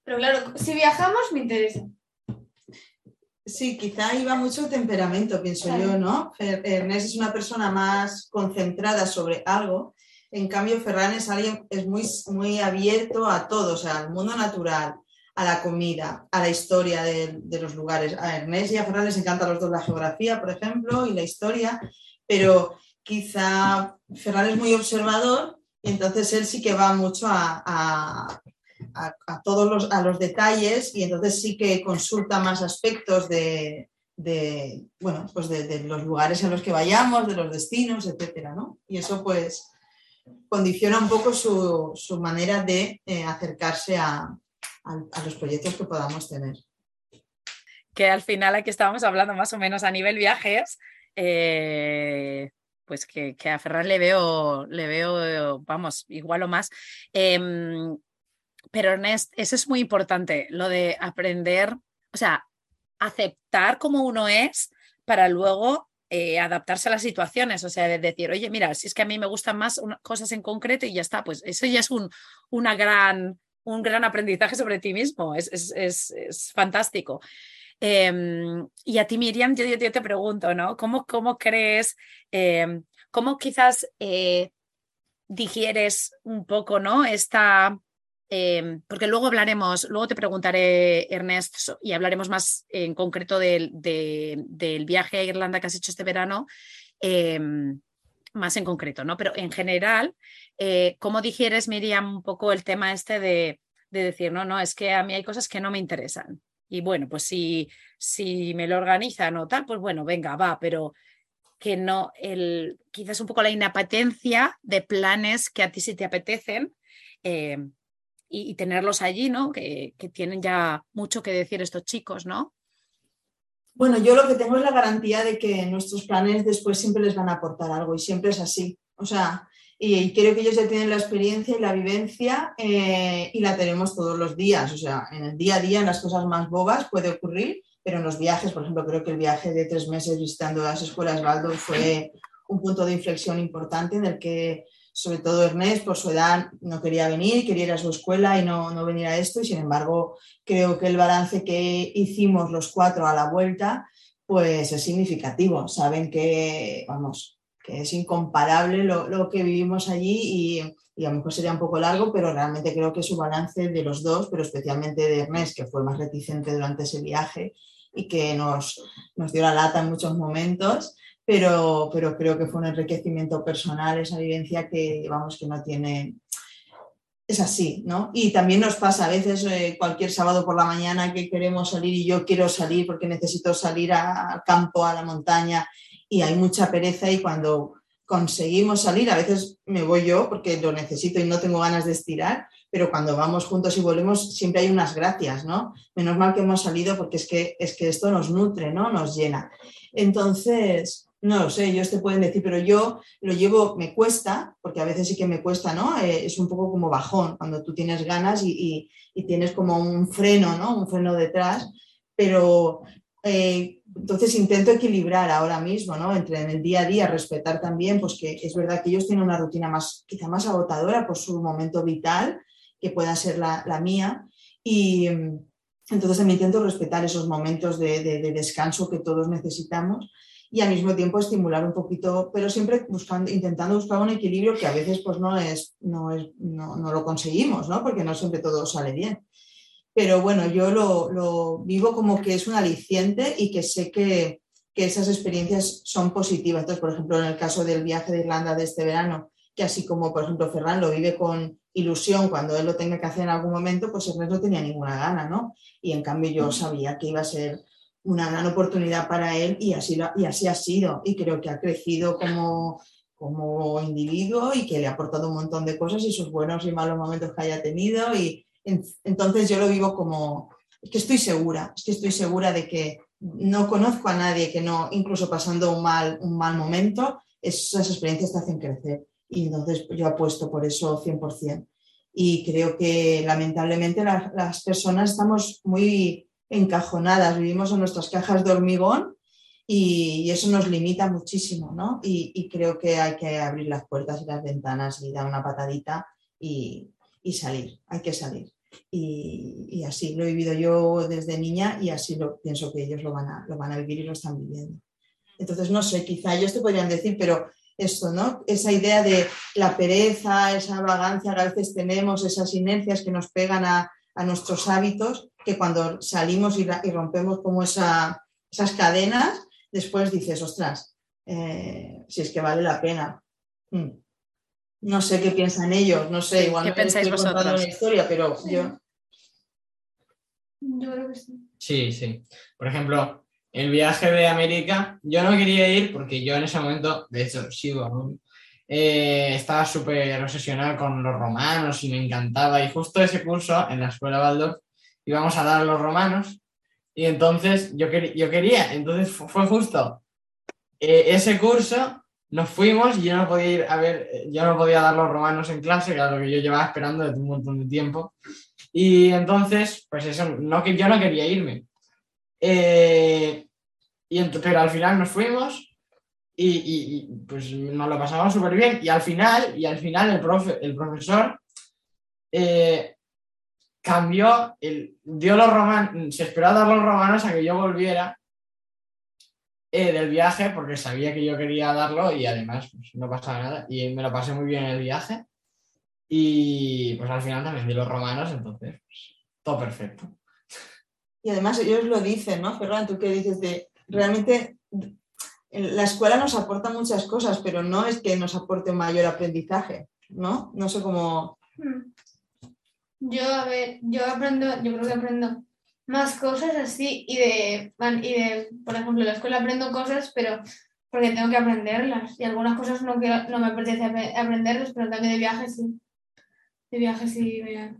Pero claro, si viajamos, me interesa. Sí, quizá iba mucho el temperamento, pienso Claro. yo, ¿no? Ernest es una persona más concentrada sobre algo, en cambio Ferran es alguien es muy, muy abierto a todo, o sea, al mundo natural, a la comida, a la historia de, de los lugares. A Ernest y a Ferran les encanta los dos la geografía, por ejemplo, y la historia, pero quizá Ferran es muy observador y entonces él sí que va mucho a, a- a- a todos los, a los detalles y entonces sí que consulta más aspectos de, de, bueno, pues de, de los lugares en los que vayamos, de los destinos, etcétera, ¿no? Y eso pues condiciona un poco su, su manera de eh, acercarse a, a- a los proyectos que podamos tener. que al final aquí estábamos hablando más o menos a nivel viajes, eh, pues que, que a Ferran le veo, le veo, vamos, igual o más. Em, pero Ernest, eso es muy importante, lo de aprender, o sea, aceptar como uno es para luego eh, adaptarse a las situaciones, o sea, de decir, oye, mira, si es que a mí me gustan más cosas en concreto y ya está, pues eso ya es un, una gran, un gran aprendizaje sobre ti mismo, es, es- es fantástico. Em, y a ti, Miriam, yo, yo- te pregunto, ¿no? ¿Cómo, cómo crees, em, cómo quizás eh, digieres un poco, ¿no? Esta, em, porque luego hablaremos, luego te preguntaré, Ernest, y hablaremos más en concreto del, de- del viaje a Irlanda que has hecho este verano, más en concreto, ¿no? Pero en general, eh, ¿cómo digieres, Miriam, un poco el tema este de, de decir, no, no, es que a mí hay cosas que no me interesan? Y bueno, pues si, si me lo organizan o tal, pues bueno, venga, va, pero que no, el, quizás un poco la inapetencia de planes que a ti sí te apetecen eh, y, y tenerlos allí, ¿no? Que, que tienen ya mucho que decir estos chicos, ¿no? Bueno, yo lo que tengo es la garantía de que nuestros planes después siempre les van a aportar algo y siempre es así. O sea, y, creo que ellos ya tienen la experiencia y la vivencia eh, y la tenemos todos los días. O sea, en el día a día, en las cosas más bobas puede ocurrir, pero en los viajes, por ejemplo, creo que el viaje de tres meses visitando las escuelas Waldorf fue un punto de inflexión importante en el que sobre todo Ernest, por su edad, no quería venir, quería ir a su escuela y no, no venir a esto. Y sin embargo, creo que el balance que hicimos los cuatro a la vuelta, pues es significativo. Saben que, vamos, es incomparable lo, lo que vivimos allí y, y, a lo mejor sería un poco largo, pero realmente creo que su balance de los dos, pero especialmente de Ernest, que fue más reticente durante ese viaje y que nos, nos dio la lata en muchos momentos, pero, pero creo que fue un enriquecimiento personal esa vivencia que, vamos, que no tiene... Es así, ¿no? Y también nos pasa a veces eh, cualquier sábado por la mañana que queremos salir y yo quiero salir porque necesito salir al campo, a la montaña y hay mucha pereza y cuando conseguimos salir, a veces me voy yo porque lo necesito y no tengo ganas de estirar, pero cuando vamos juntos y volvemos siempre hay unas gracias, ¿no? Menos mal que hemos salido porque es que, es que esto nos nutre, ¿no? Nos llena. Entonces, no lo sé, ellos te pueden decir, pero yo lo llevo, me cuesta, porque a veces sí que me cuesta, ¿no? Eh, es un poco como bajón, cuando tú tienes ganas y, tienes como un freno, ¿no? Un freno detrás, pero eh, entonces intento equilibrar ahora mismo, ¿no? Entre en el día a día, respetar también, pues que es verdad que ellos tienen una rutina más, quizá más agotadora por su momento vital, que pueda ser la, la mía, y entonces también intento respetar esos momentos de, de, de descanso que todos necesitamos y al mismo tiempo estimular un poquito, pero siempre buscando, intentando buscar un equilibrio que a veces pues no, es, no, es, no, no lo conseguimos, ¿no? porque no siempre todo sale bien. Pero bueno, yo lo, lo, vivo como que es un aliciente y que sé que, que esas experiencias son positivas. Entonces, por ejemplo, en el caso del viaje de Irlanda de este verano, que así como, por ejemplo, Ferran lo vive con ilusión cuando él lo tenga que hacer en algún momento, pues Ernest no tenía ninguna gana, ¿no? Y en cambio yo sabía que iba a ser una gran oportunidad para él y así, lo, y así ha sido. Y creo que ha crecido como, como individuo y que le ha aportado un montón de cosas y sus buenos y malos momentos que haya tenido. Y entonces yo lo vivo como, es que estoy segura, es que estoy segura de que no conozco a nadie que no, incluso pasando un mal, un mal momento, esas experiencias te hacen crecer. Y entonces yo apuesto por eso 100%. Y creo que lamentablemente las, las personas estamos muy encajonadas, vivimos en nuestras cajas de hormigón y, eso nos limita muchísimo, ¿no? Y, y, creo que hay que abrir las puertas y las ventanas y dar una patadita y, y salir, hay que salir. Y, así lo he vivido yo desde niña y así lo pienso que ellos lo van, a, lo van a vivir y lo están viviendo. Entonces, no sé, quizá ellos te podrían decir, pero esto, ¿no? Esa idea de la pereza, esa vagancia que a veces tenemos, esas inercias que nos pegan a, a nuestros hábitos, que cuando salimos y, rompemos como esa, esas cadenas, después dices, ostras, eh, si es que vale la pena. Hmm. No sé qué piensan ellos, no sé, igual ¿Qué pensáis vosotros? la historia, pero sí. yo... Yo creo que sí. Sí, sí. Por ejemplo, el viaje de América, yo no quería ir porque yo en ese momento, de hecho, sigo aún, eh, estaba súper obsesionado con los romanos y me encantaba. Y justo ese curso en la escuela Waldorf íbamos a dar los romanos y entonces yo, quer yo quería, entonces fue justo eh, ese curso, nos fuimos y yo no podía ir a ver, yo no podía dar los romanos en clase, que era lo que yo llevaba esperando desde un montón de tiempo. Y entonces, pues eso, no, yo no quería irme. Eh, y pero al final nos fuimos y, y, y pues nos lo pasamos súper bien. Y al final, y al final el, profe, el profesor eh, cambió, el, dio los romanos, se esperó a dar los romanos a que yo volviera eh, del viaje porque sabía que yo quería darlo y además pues, no pasaba nada. Y me lo pasé muy bien en el viaje. Y pues al final también di los romanos, entonces pues, todo perfecto. Y además ellos lo dicen, ¿no, Ferran? Tú que dices de realmente la escuela nos aporta muchas cosas, pero no es que nos aporte un mayor aprendizaje, ¿no? No sé cómo. Hmm. Yo, a ver, yo aprendo, yo creo que aprendo más cosas así y de, y de, por ejemplo, en la escuela aprendo cosas, pero porque tengo que aprenderlas y algunas cosas no, quiero, no me apetece aprenderlas, pero también de viajes sí. De viajes sí me,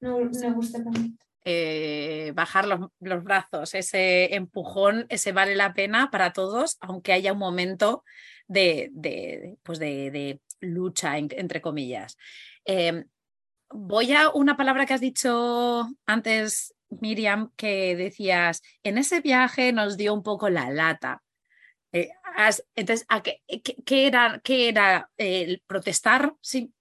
no, me gusta también. Eh, bajar los, los, brazos, ese empujón, ese vale la pena para todos, aunque haya un momento de, de, pues de, de lucha, en, entre comillas. Eh, voy a una palabra que has dicho antes, Miriam, que decías, en ese viaje nos dio un poco la lata. Eh, has- entonces, ¿a qué, qué- qué era, qué era eh, el protestar? Sí,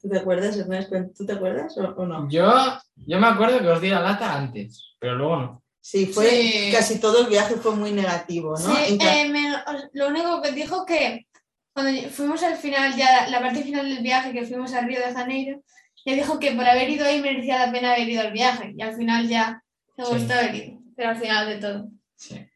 ¿Tú te acuerdas, Ernest? ¿Tú te acuerdas o, o no? Yo, yo me acuerdo que os di la lata antes, pero luego no. Sí, fue Sí. casi todo el viaje fue muy negativo, ¿no? Sí, eh, me- lo único que dijo que cuando fuimos al final, ya la parte final del viaje, que fuimos a Río de Janeiro, le dijo que por haber ido ahí merecía la pena haber ido al viaje. Y al final ya me Sí. gustó haber ido, pero al final de todo. Sí.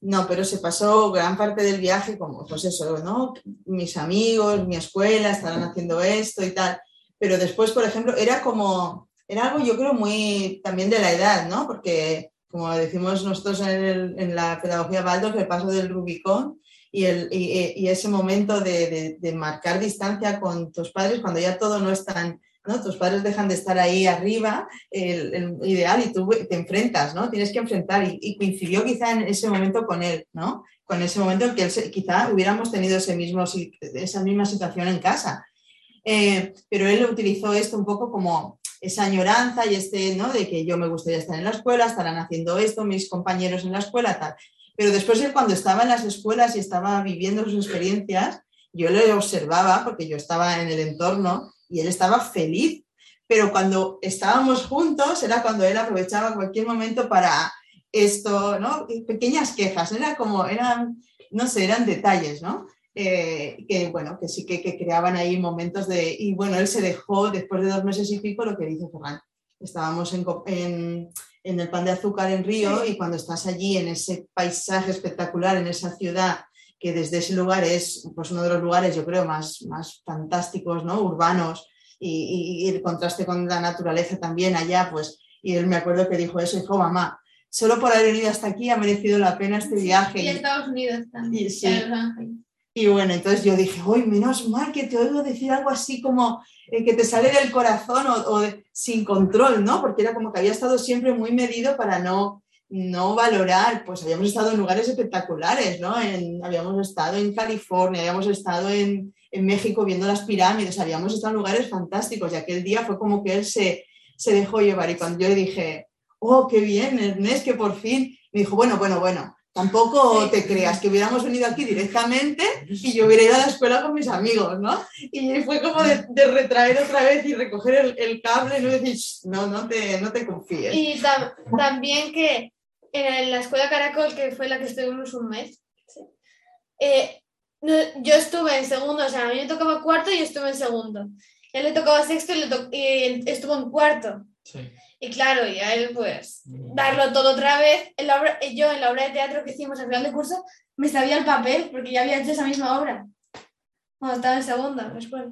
No, pero se pasó gran parte del viaje como, pues eso, ¿no? Mis amigos, mi escuela, estarán haciendo esto y tal. Pero después, por ejemplo, era como, era algo yo creo muy también de la edad, ¿no? Porque, como decimos nosotros en, el- en la pedagogía Baldos, el paso del Rubicón y, el, y, y ese momento de, de- de marcar distancia con tus padres cuando ya todo no es tan, ¿no? Tus padres dejan de estar ahí arriba, el, ideal, y tú te enfrentas, ¿no? Tienes que enfrentar y, y coincidió quizá en ese momento con él, ¿no? Con ese momento en que él quizá hubiéramos tenido ese mismo, esa misma situación en casa. Eh, pero él utilizó esto un poco como esa añoranza y este, ¿no? De que yo me gustaría estar en la escuela, estarán haciendo esto, mis compañeros en la escuela, tal. Pero después él cuando estaba en las escuelas y estaba viviendo sus experiencias, yo le observaba porque yo estaba en el entorno y él estaba feliz. Pero cuando estábamos juntos era cuando él aprovechaba cualquier momento para esto, ¿no? Pequeñas quejas, era como, eran, no sé, eran detalles, ¿no? Eh, que bueno, que sí que, que creaban ahí momentos de, y bueno, él se dejó después de dos meses y pico lo que dice Ferran. Estábamos en, en el pan de azúcar en Río y cuando estás allí en ese paisaje espectacular, en esa ciudad, que desde ese lugar es pues, uno de los lugares, yo creo, más, más fantásticos, ¿no? Urbanos, y, y- y el contraste con la naturaleza también allá, pues, y él me acuerdo que dijo eso, dijo, mamá, solo por haber venido hasta aquí ha merecido la pena este viaje. Y Estados Unidos también. Y sí. y bueno, entonces yo dije, uy, menos mal que te oigo decir algo así como eh, que te sale del corazón o, o de- sin control, ¿no? Porque era como que había estado siempre muy medido para no, no valorar, pues habíamos estado en lugares espectaculares, ¿no? En- habíamos estado en California, habíamos estado en, en México viendo las pirámides, habíamos estado en lugares fantásticos y aquel día fue como que él se, se dejó llevar y cuando yo le dije, oh, qué bien, Ernest, que por fin, me dijo, bueno, bueno, bueno, tampoco te creas que hubiéramos venido aquí directamente y yo hubiera ido a la escuela con mis amigos, ¿no? Y fue como de, de retraer otra vez y recoger el, el cable, no decir, "Shh, no, no te, no te confíes. Y tam- también que en la escuela Caracol, que fue la que estuvimos un mes, ¿sí? eh, no- yo estuve en segundo, o sea, a mí me tocaba cuarto y yo estuve en segundo. Él le tocaba sexto y, le to- y estuvo en cuarto. Sí. Y claro, y a él pues darlo todo otra vez. En la obra- yo en la obra de teatro que hicimos al final de curso me sabía el papel porque ya había hecho esa misma obra. Cuando estaba en segundo, después.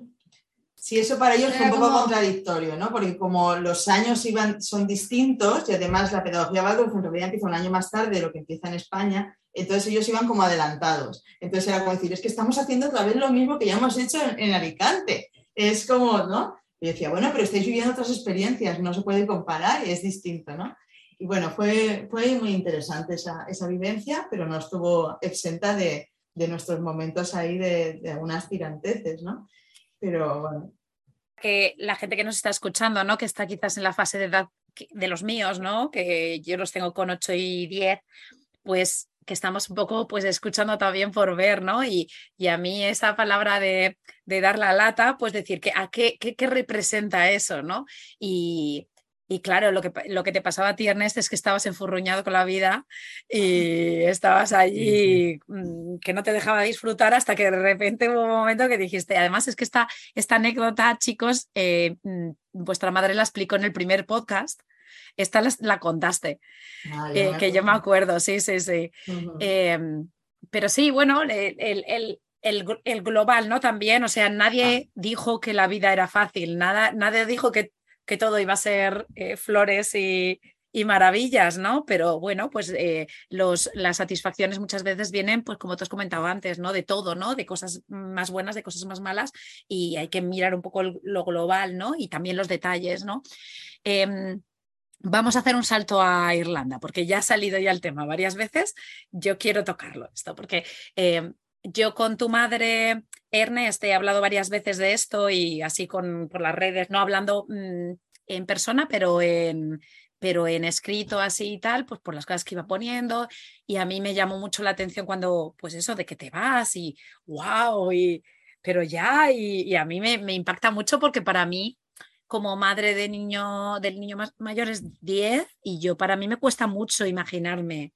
Sí, eso para ellos fue un poco como- contradictorio, ¿no? Porque como los años iban, son distintos y además la pedagogía Waldorf en realidad empieza un año más tarde de lo que empieza en España, entonces ellos iban como adelantados. Entonces era como decir, es que estamos haciendo otra vez lo mismo que ya hemos hecho en, en Alicante. Es como, ¿no? Y yo decía, bueno, pero estáis viviendo otras experiencias, no se puede comparar y es distinto, ¿no? Y bueno, fue, fue muy interesante esa, esa vivencia, pero no estuvo exenta de, de nuestros momentos ahí de, de algunas tiranteces, ¿no? Pero bueno. que la gente que nos está escuchando, ¿no? Que está quizás en la fase de edad de los míos, ¿no? Que yo los tengo con 8 y 10, pues que estamos un poco pues escuchando también por ver, ¿no? Y, y a mí esa palabra de, de dar la lata, pues decir que a qué, qué, qué representa eso, ¿no? Y, y claro, lo que, lo que te pasaba a ti, Ernest, es que estabas enfurruñado con la vida y estabas allí mm, que no te dejaba disfrutar hasta que de repente hubo un momento que dijiste, además es que esta, esta anécdota, chicos, eh, mm, vuestra madre la explicó en el primer podcast, esta la, la contaste, Ah, eh, que yo me acuerdo. sí, sí, sí. Em, pero sí, bueno, el, el- el- el el global, ¿no? También, o sea, nadie dijo que la vida era fácil, nada, nadie dijo que, que todo iba a ser eh, flores y, y maravillas, ¿no? Pero bueno, pues eh, los, las satisfacciones muchas veces vienen, pues como te has comentado antes, ¿no? De todo, ¿no? De cosas más buenas, de cosas más malas, y hay que mirar un poco lo global, ¿no? Y también los detalles, ¿no? Em, Vamos a hacer un salto a Irlanda, porque ya ha salido ya el tema varias veces. Yo quiero tocarlo esto, porque eh, yo con tu madre, Ernest, he hablado varias veces de esto y así con, por las redes, no hablando mm, en persona, pero en, pero en escrito así y tal, pues por las cosas que iba poniendo. Y a mí me llamó mucho la atención cuando, pues eso, de que te vas y wow, y, pero ya, y, a mí me, impacta mucho porque para mí, como madre de niño, del niño más mayor es 10 y yo para mí me cuesta mucho imaginarme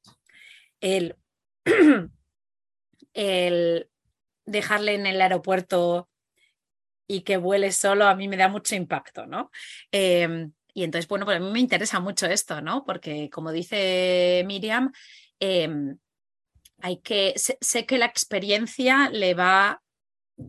el, <clears throat> el dejarle en el aeropuerto y que vuele solo, a mí me da mucho impacto, ¿no? Em, y entonces, bueno, pues a mí me interesa mucho esto, ¿no? Porque como dice Miriam, em, hay que, sé, que la experiencia le va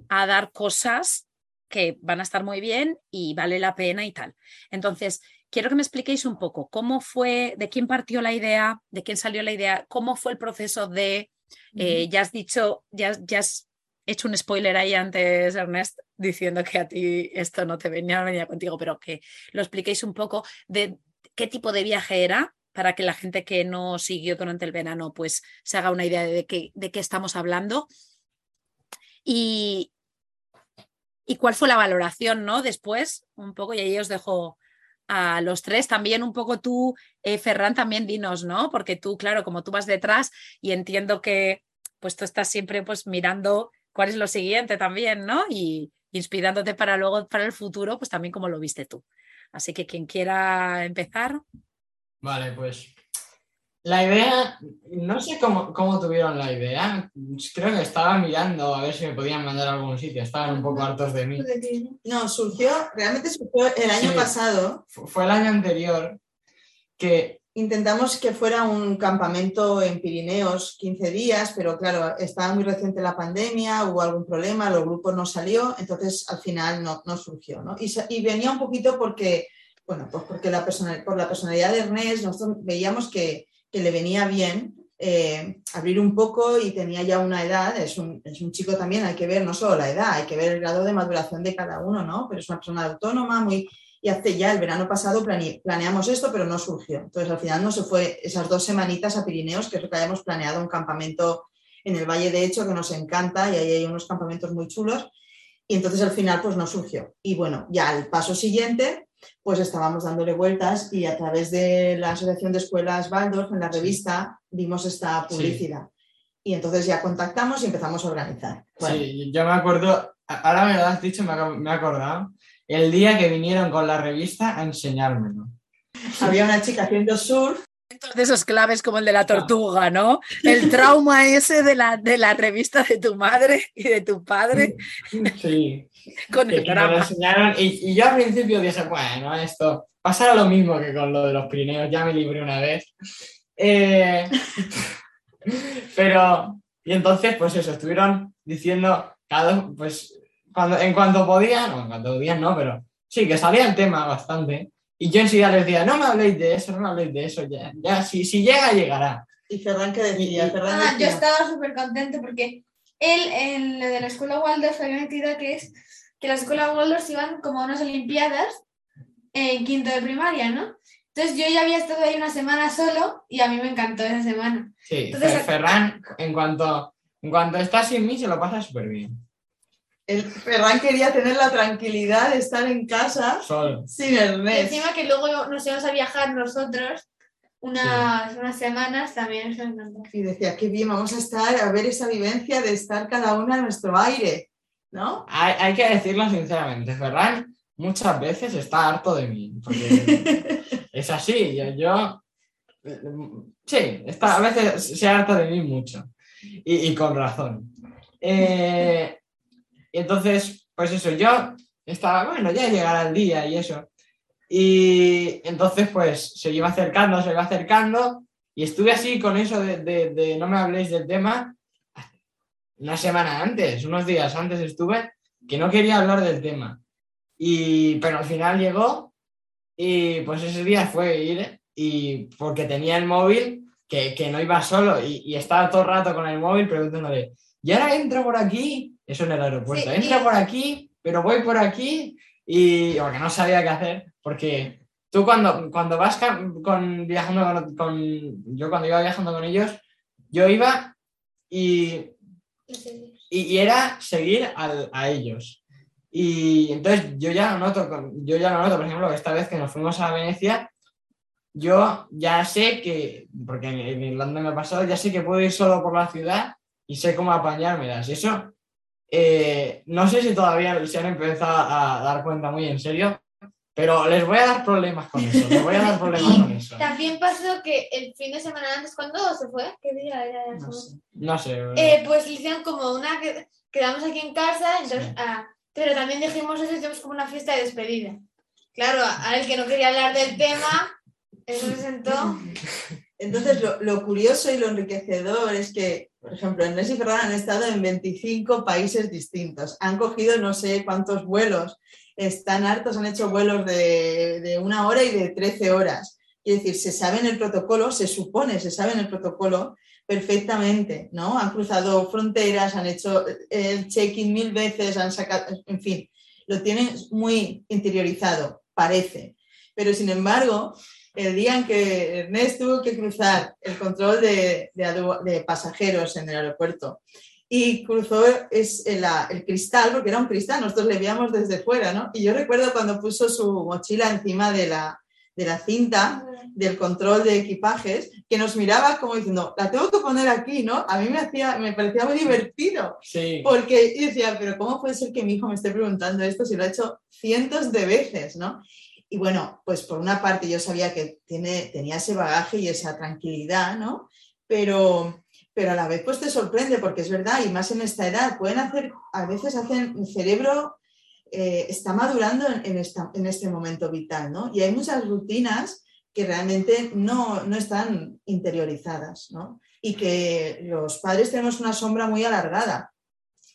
a dar cosas que van a estar muy bien y vale la pena y tal. Entonces, quiero que me expliquéis un poco cómo fue, de quién partió la idea, de quién salió la idea, cómo fue el proceso de, eh, ya has dicho, ya, ya has hecho un spoiler ahí antes, Ernest, diciendo que a ti esto no te venía, venía contigo, pero que lo expliquéis un poco de qué tipo de viaje era para que la gente que no siguió durante el verano pues se haga una idea de qué, de qué estamos hablando. Y, y cuál fue la valoración, ¿no? Después, un poco, y ahí os dejo a los tres. También un poco tú, eh, Ferran, también dinos, ¿no? Porque tú, claro, como tú vas detrás y entiendo que pues tú estás siempre pues mirando cuál es lo siguiente también, ¿no? Y inspirándote para luego, para el futuro, pues también como lo viste tú. Así que quien quiera empezar. Vale, pues la idea, no sé cómo, cómo, tuvieron la idea. Creo que estaba mirando a ver si me podían mandar a algún sitio. Estaban un poco hartos de mí. No, surgió, realmente surgió el año pasado. Fue el año anterior que Intentamos que fuera un campamento en Pirineos 15 días, pero claro, estaba muy reciente la pandemia, hubo algún problema, los grupos no salió, entonces al final no, no surgió. ¿no? Y, venía un poquito porque, bueno, pues porque la por la personalidad de Ernest nosotros veíamos que, que le venía bien eh, abrir un poco y tenía ya una edad, es un, es un, chico también, hay que ver no solo la edad, hay que ver el grado de maduración de cada uno, ¿no? Pero es una persona autónoma, muy y hace ya el verano pasado planeamos esto, pero no surgió. Entonces al final no se fue esas dos semanitas a Pirineos, que es lo que habíamos planeado, un campamento en el Valle de Hecho que nos encanta y ahí hay unos campamentos muy chulos. Y entonces al final pues no surgió. Y bueno, ya al paso siguiente pues estábamos dándole vueltas y a través de la Asociación de Escuelas Waldorf en la revista vimos esta publicidad. Y entonces ya contactamos y empezamos a organizar. Sí, yo me acuerdo, ahora me lo has dicho, me he acordado, el día que vinieron con la revista a enseñármelo. Había una chica haciendo surf. De esos claves como el de la tortuga, ¿no? El trauma ese de la, de la revista de tu madre y de tu padre. Sí. Con el drama. Enseñaron, y, yo al principio dije, bueno, esto pasará lo mismo que con lo de los Pirineos, ya me libré una vez. Eh, <laughs> pero, y entonces, pues eso, estuvieron diciendo, cada, pues en cuanto podían, no, en cuanto podían no, pero sí, que salía el tema bastante. Y yo enseguida les decía, no me habléis de eso, no me habléis de eso, ya, ya si, si llega, llegará. ¿Y Ferran qué decía? Ah, yo estaba súper contento porque él en lo de la escuela Waldorf había metido que es que la escuela Waldorf iban como a unas olimpiadas en quinto de primaria, ¿no? Entonces yo ya había estado ahí una semana solo y a mí me encantó esa semana. Sí, Entonces, Ferran, en cuanto, en cuanto está sin mí, se lo pasa súper bien el Ferran quería tener la tranquilidad de estar en casa sin el mes. Y encima que luego nos íbamos a viajar nosotros unas, unas semanas también. Y decía, qué bien, vamos a estar a ver esa vivencia de estar cada una en nuestro aire, ¿no? Hay, hay que decirlo sinceramente, Ferran muchas veces está harto de mí. <laughs> es así, yo, yo, sí, está, a veces se harta de mí mucho. Y, y con razón. Eh, y entonces, pues eso, yo estaba, bueno, ya llegará el día y eso. Y entonces, pues se iba acercando, se iba acercando, y estuve así con eso de, de, no me habléis del tema una semana antes, unos días antes estuve, que no quería hablar del tema. Y, pero al final llegó y pues ese día fue ir y porque tenía el móvil que, que no iba solo y, y, estaba todo el rato con el móvil preguntándole, y ahora entro por aquí eso en el aeropuerto. Entra por aquí, pero voy por aquí y porque no sabía qué hacer, porque tú cuando, cuando vas con, viajando con, yo cuando iba viajando con ellos, yo iba y, y, era seguir a ellos. Y entonces yo ya lo noto, yo ya lo noto, por ejemplo, esta vez que nos fuimos a Venecia, yo ya sé que, porque en Irlanda me ha pasado, ya sé que puedo ir solo por la ciudad y sé cómo apañármelas. Y eso, eh, no sé si todavía se han empezado a dar cuenta muy en serio, pero les voy a dar problemas con eso, les voy a dar problemas con eso. <laughs> También pasó que el fin de semana antes, ¿cuándo se fue? ¿Qué día era? No sé, no sé. Eh, pues le hicieron como una que quedamos aquí en casa, entonces, Sí. ah, pero también dijimos eso, hicimos como una fiesta de despedida. Claro, a el que no quería hablar del tema, eso se sentó. <laughs> Entonces, lo, lo curioso y lo enriquecedor es que, por ejemplo, Ernest y Ferran han estado en 25 países distintos. Han cogido no sé cuántos vuelos. Están hartos, han hecho vuelos de, de una hora y de 13 horas. Quiere decir, se sabe en el protocolo, se supone, se sabe en el protocolo perfectamente, ¿no? Han cruzado fronteras, han hecho el check-in mil veces, han sacado, en fin, lo tienen muy interiorizado, parece. Pero sin embargo, el día en que Ernest tuvo que cruzar el control de, de adu- de pasajeros en el aeropuerto y cruzó es el cristal, porque era un cristal, nosotros le veíamos desde fuera, ¿no? Y yo recuerdo cuando puso su mochila encima de la, de la cinta del control de equipajes, que nos miraba como diciendo, la tengo que poner aquí, ¿no? A mí me, hacía, me parecía muy divertido. Sí, Porque yo decía, pero ¿cómo puede ser que mi hijo me esté preguntando esto si lo ha hecho cientos de veces, ¿no? Y bueno, pues por una parte yo sabía que tiene, tenía ese bagaje y esa tranquilidad, ¿no? Pero, pero a la vez pues te sorprende porque es verdad, y más en esta edad, pueden hacer, a veces hacen, el cerebro eh, está madurando en, en esta- en este momento vital, ¿no? Y hay muchas rutinas que realmente no, no están interiorizadas, ¿no? Y que los padres tenemos una sombra muy alargada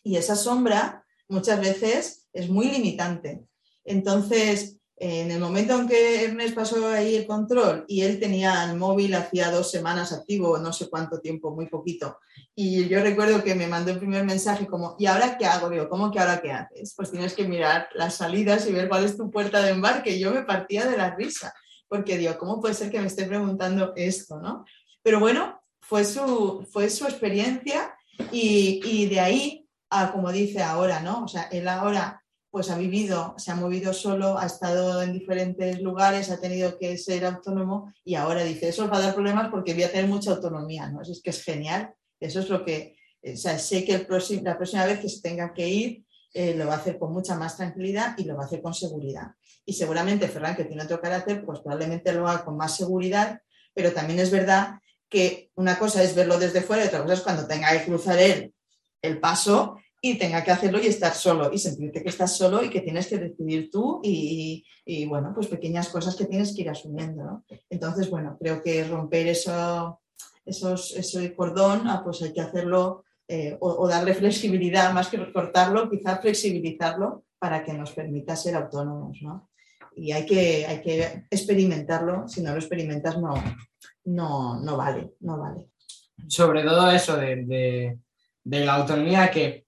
y esa sombra muchas veces es muy limitante. Entonces, en el momento en que Ernest pasó ahí el control y él tenía el móvil hacía dos semanas activo, no sé cuánto tiempo, muy poquito, y yo recuerdo que me mandó el primer mensaje como, ¿y ahora qué hago? Digo, ¿cómo que ahora qué haces? Pues tienes que mirar las salidas y ver cuál es tu puerta de embarque. Y yo me partía de la risa, porque digo, ¿cómo puede ser que me esté preguntando esto? ¿no? Pero bueno, fue su, fue su experiencia y, y de ahí a como dice ahora, ¿no? O sea, él ahora pues ha vivido, se ha movido solo, ha estado en diferentes lugares, ha tenido que ser autónomo y ahora dice, eso va a dar problemas porque voy a tener mucha autonomía, ¿no? Es que es genial, eso es lo que, o sea, sé que la próxima vez que se tenga que ir eh, lo va a hacer con mucha más tranquilidad y lo va a hacer con seguridad. Y seguramente Ferran, que tiene otro carácter, pues probablemente lo haga con más seguridad, pero también es verdad que una cosa es verlo desde fuera y otra cosa es cuando tenga que cruzar él el paso y tenga que hacerlo y estar solo y sentirte que estás solo y que tienes que decidir tú y, y, bueno, pues pequeñas cosas que tienes que ir asumiendo. Entonces, bueno, creo que romper eso, esos, ese cordón, ah, pues hay que hacerlo eh, o, darle <laughs> flexibilidad más que cortarlo, quizás flexibilizarlo para que nos permita ser autónomos. ¿no? Y hay que, hay que experimentarlo, si no lo experimentas no, no, no vale, no vale. Sobre todo eso de, de la autonomía que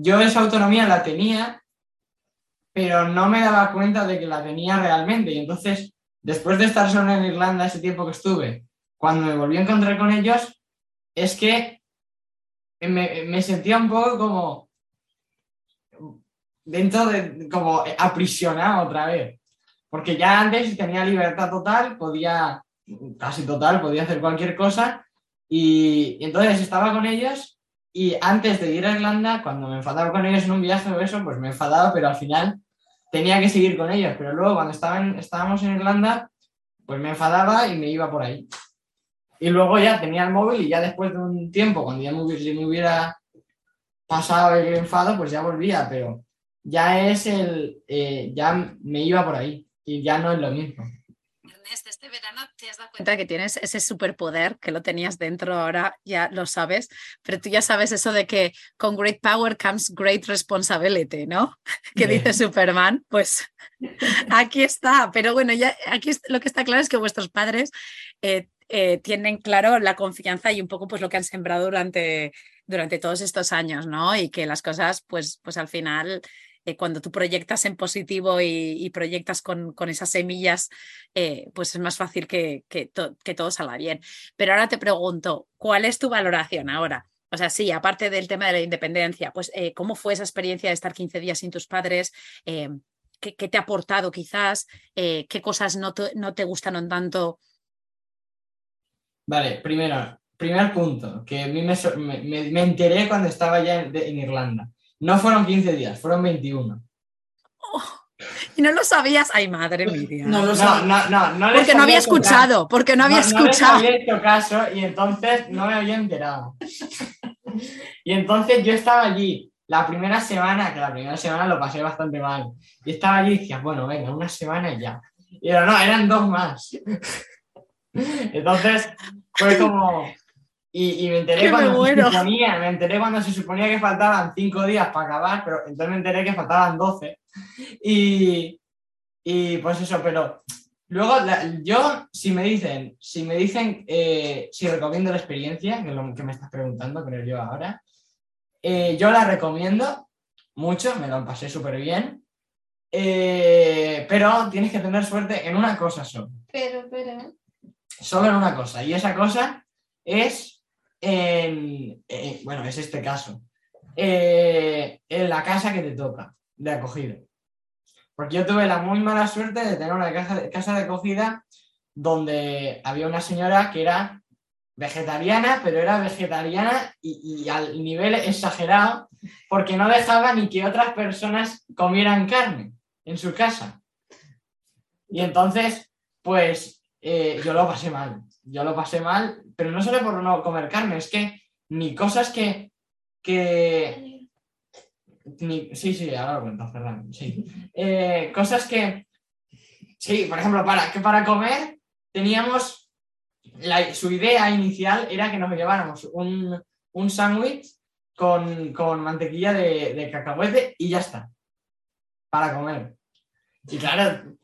yo esa autonomía la tenía, pero no me daba cuenta de que la tenía realmente. Y entonces, después de estar solo en Irlanda ese tiempo que estuve, cuando me volví a encontrar con ellos, es que me, sentía un poco como dentro de, como aprisionado otra vez. Porque ya antes tenía libertad total, podía, casi total, podía hacer cualquier cosa. Y entonces estaba con ellos y antes de ir a Irlanda, cuando me enfadaba con ellos en un viaje o eso, pues me enfadaba, pero al final tenía que seguir con ellos. Pero luego cuando estaban, estábamos en Irlanda, pues me enfadaba y me iba por ahí. Y luego ya tenía el móvil y ya después de un tiempo, cuando ya me hubiera, pasado el enfado, pues ya volvía, pero ya es el, eh, ya me iba por ahí y ya no es lo mismo. Este verano te has dado cuenta que tienes ese superpoder que lo tenías dentro, ahora ya lo sabes, pero tú ya sabes eso de que con great power comes great responsibility, ¿no? <laughs> Que Bien. dice Superman, pues <laughs> aquí está, pero bueno, ya aquí lo que está claro es que vuestros padres eh, eh, tienen claro la confianza y un poco pues lo que han sembrado durante, durante todos estos años, ¿no? Y que las cosas pues, pues al final eh, cuando tú proyectas en positivo y, proyectas con, esas semillas, eh, pues es más fácil que, que, to- que todo salga bien. Pero ahora te pregunto, ¿cuál es tu valoración ahora? O sea, sí, aparte del tema de la independencia, pues eh, ¿cómo fue esa experiencia de estar 15 días sin tus padres? ¿qué, te ha aportado quizás? ¿Qué cosas no te, no te gustaron tanto Vale, primero, primer punto, que a mí me, me- me- enteré cuando estaba ya en Irlanda. No fueron 15 días, fueron 21. Y no lo sabías. Ay, madre mía. No lo No, sé. no, no, no les porque no había caso. escuchado, porque no había No- no les escuchado. había hecho caso y entonces no me había enterado. y entonces yo estaba allí la primera semana, que la primera semana lo pasé bastante mal. Y estaba allí y decía, bueno, venga, una semana y ya. Y era, no, eran dos más. <laughs> entonces fue como... Y, y me enteré Que me cuando se suponía, me enteré cuando se suponía que faltaban cinco días para acabar, pero entonces me enteré que faltaban 12. Y, y pues eso, pero luego la- yo, si me dicen, si me dicen eh, si recomiendo la experiencia, que es lo que me estás preguntando, creo yo ahora, eh, yo la recomiendo mucho, me lo pasé súper bien, eh, pero tienes que tener suerte en una cosa solo, Pero, pero. solo en una cosa, y esa cosa es, en, eh, bueno, es este caso, eh, en la casa que te toca, de acogida. Porque yo tuve la muy mala suerte de tener una casa, casa de acogida donde había una señora que era vegetariana, pero era vegetariana y, y al nivel exagerado, porque no dejaba ni que otras personas comieran carne en su casa. Y entonces, pues eh, yo lo pasé mal. Yo lo pasé mal, pero no solo por no comer carne, es que ni cosas que, que sí, sí, ahora lo cuento, Ferran, sí. Eh, cosas que, sí, por ejemplo, para, que para comer teníamos, la- su idea inicial era que nos lleváramos un, un sándwich con, con mantequilla de, de cacahuete y ya está, para comer. Y claro,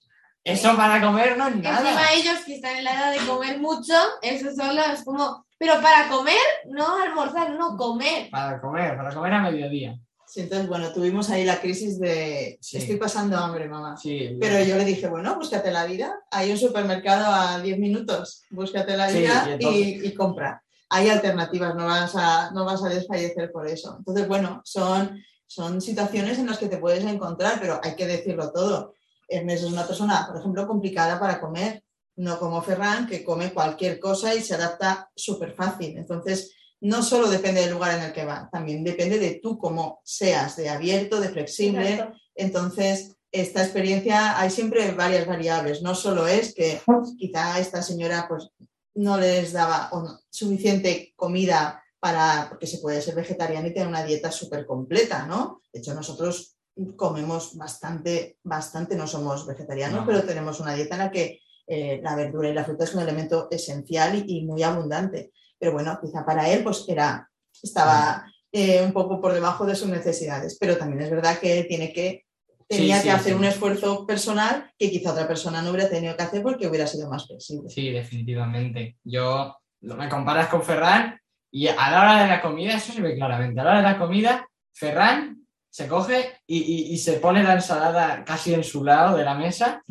eso para comer no es nada. Encima ellos que están en la edad de comer mucho, eso solo es como. Pero para comer, no almorzar, no comer. Para comer, para comer a mediodía. Sí, entonces, bueno, tuvimos ahí la crisis de Sí. estoy pasando hambre, mamá. Sí, Pero yo le dije, bueno, búscate la vida. Hay un supermercado a 10 minutos. Búscate la Sí, vida y y compra. Hay alternativas, no vas, a, no vas a desfallecer por eso. Entonces, bueno, son, son situaciones en las que te puedes encontrar, pero hay que decirlo todo. Ernest es una persona, por ejemplo, complicada para comer, no como Ferran, que come cualquier cosa y se adapta súper fácil. Entonces, no solo depende del lugar en el que va, también depende de tú cómo seas, de abierto, de flexible. Exacto. Entonces, esta experiencia, hay siempre varias variables. No solo es que quizá esta señora pues, no les daba no- suficiente comida para, porque se puede ser vegetariana y tener una dieta súper completa, ¿no? De hecho, nosotros comemos bastante, bastante, no somos vegetarianos, No. pero tenemos una dieta en la que eh, la verdura y la fruta es un elemento esencial y, y muy abundante. Pero bueno, quizá para él pues era, estaba eh, un poco por debajo de sus necesidades, pero también es verdad que tiene que, tenía sí, que hacer sí. un esfuerzo personal que quizá otra persona no hubiera tenido que hacer porque hubiera sido más flexible. Sí, definitivamente. Yo me comparas con Ferran y a la hora de la comida, eso se ve claramente. A la hora de la comida, Ferran se coge y, y- y se pone la ensalada casi en su lado de la mesa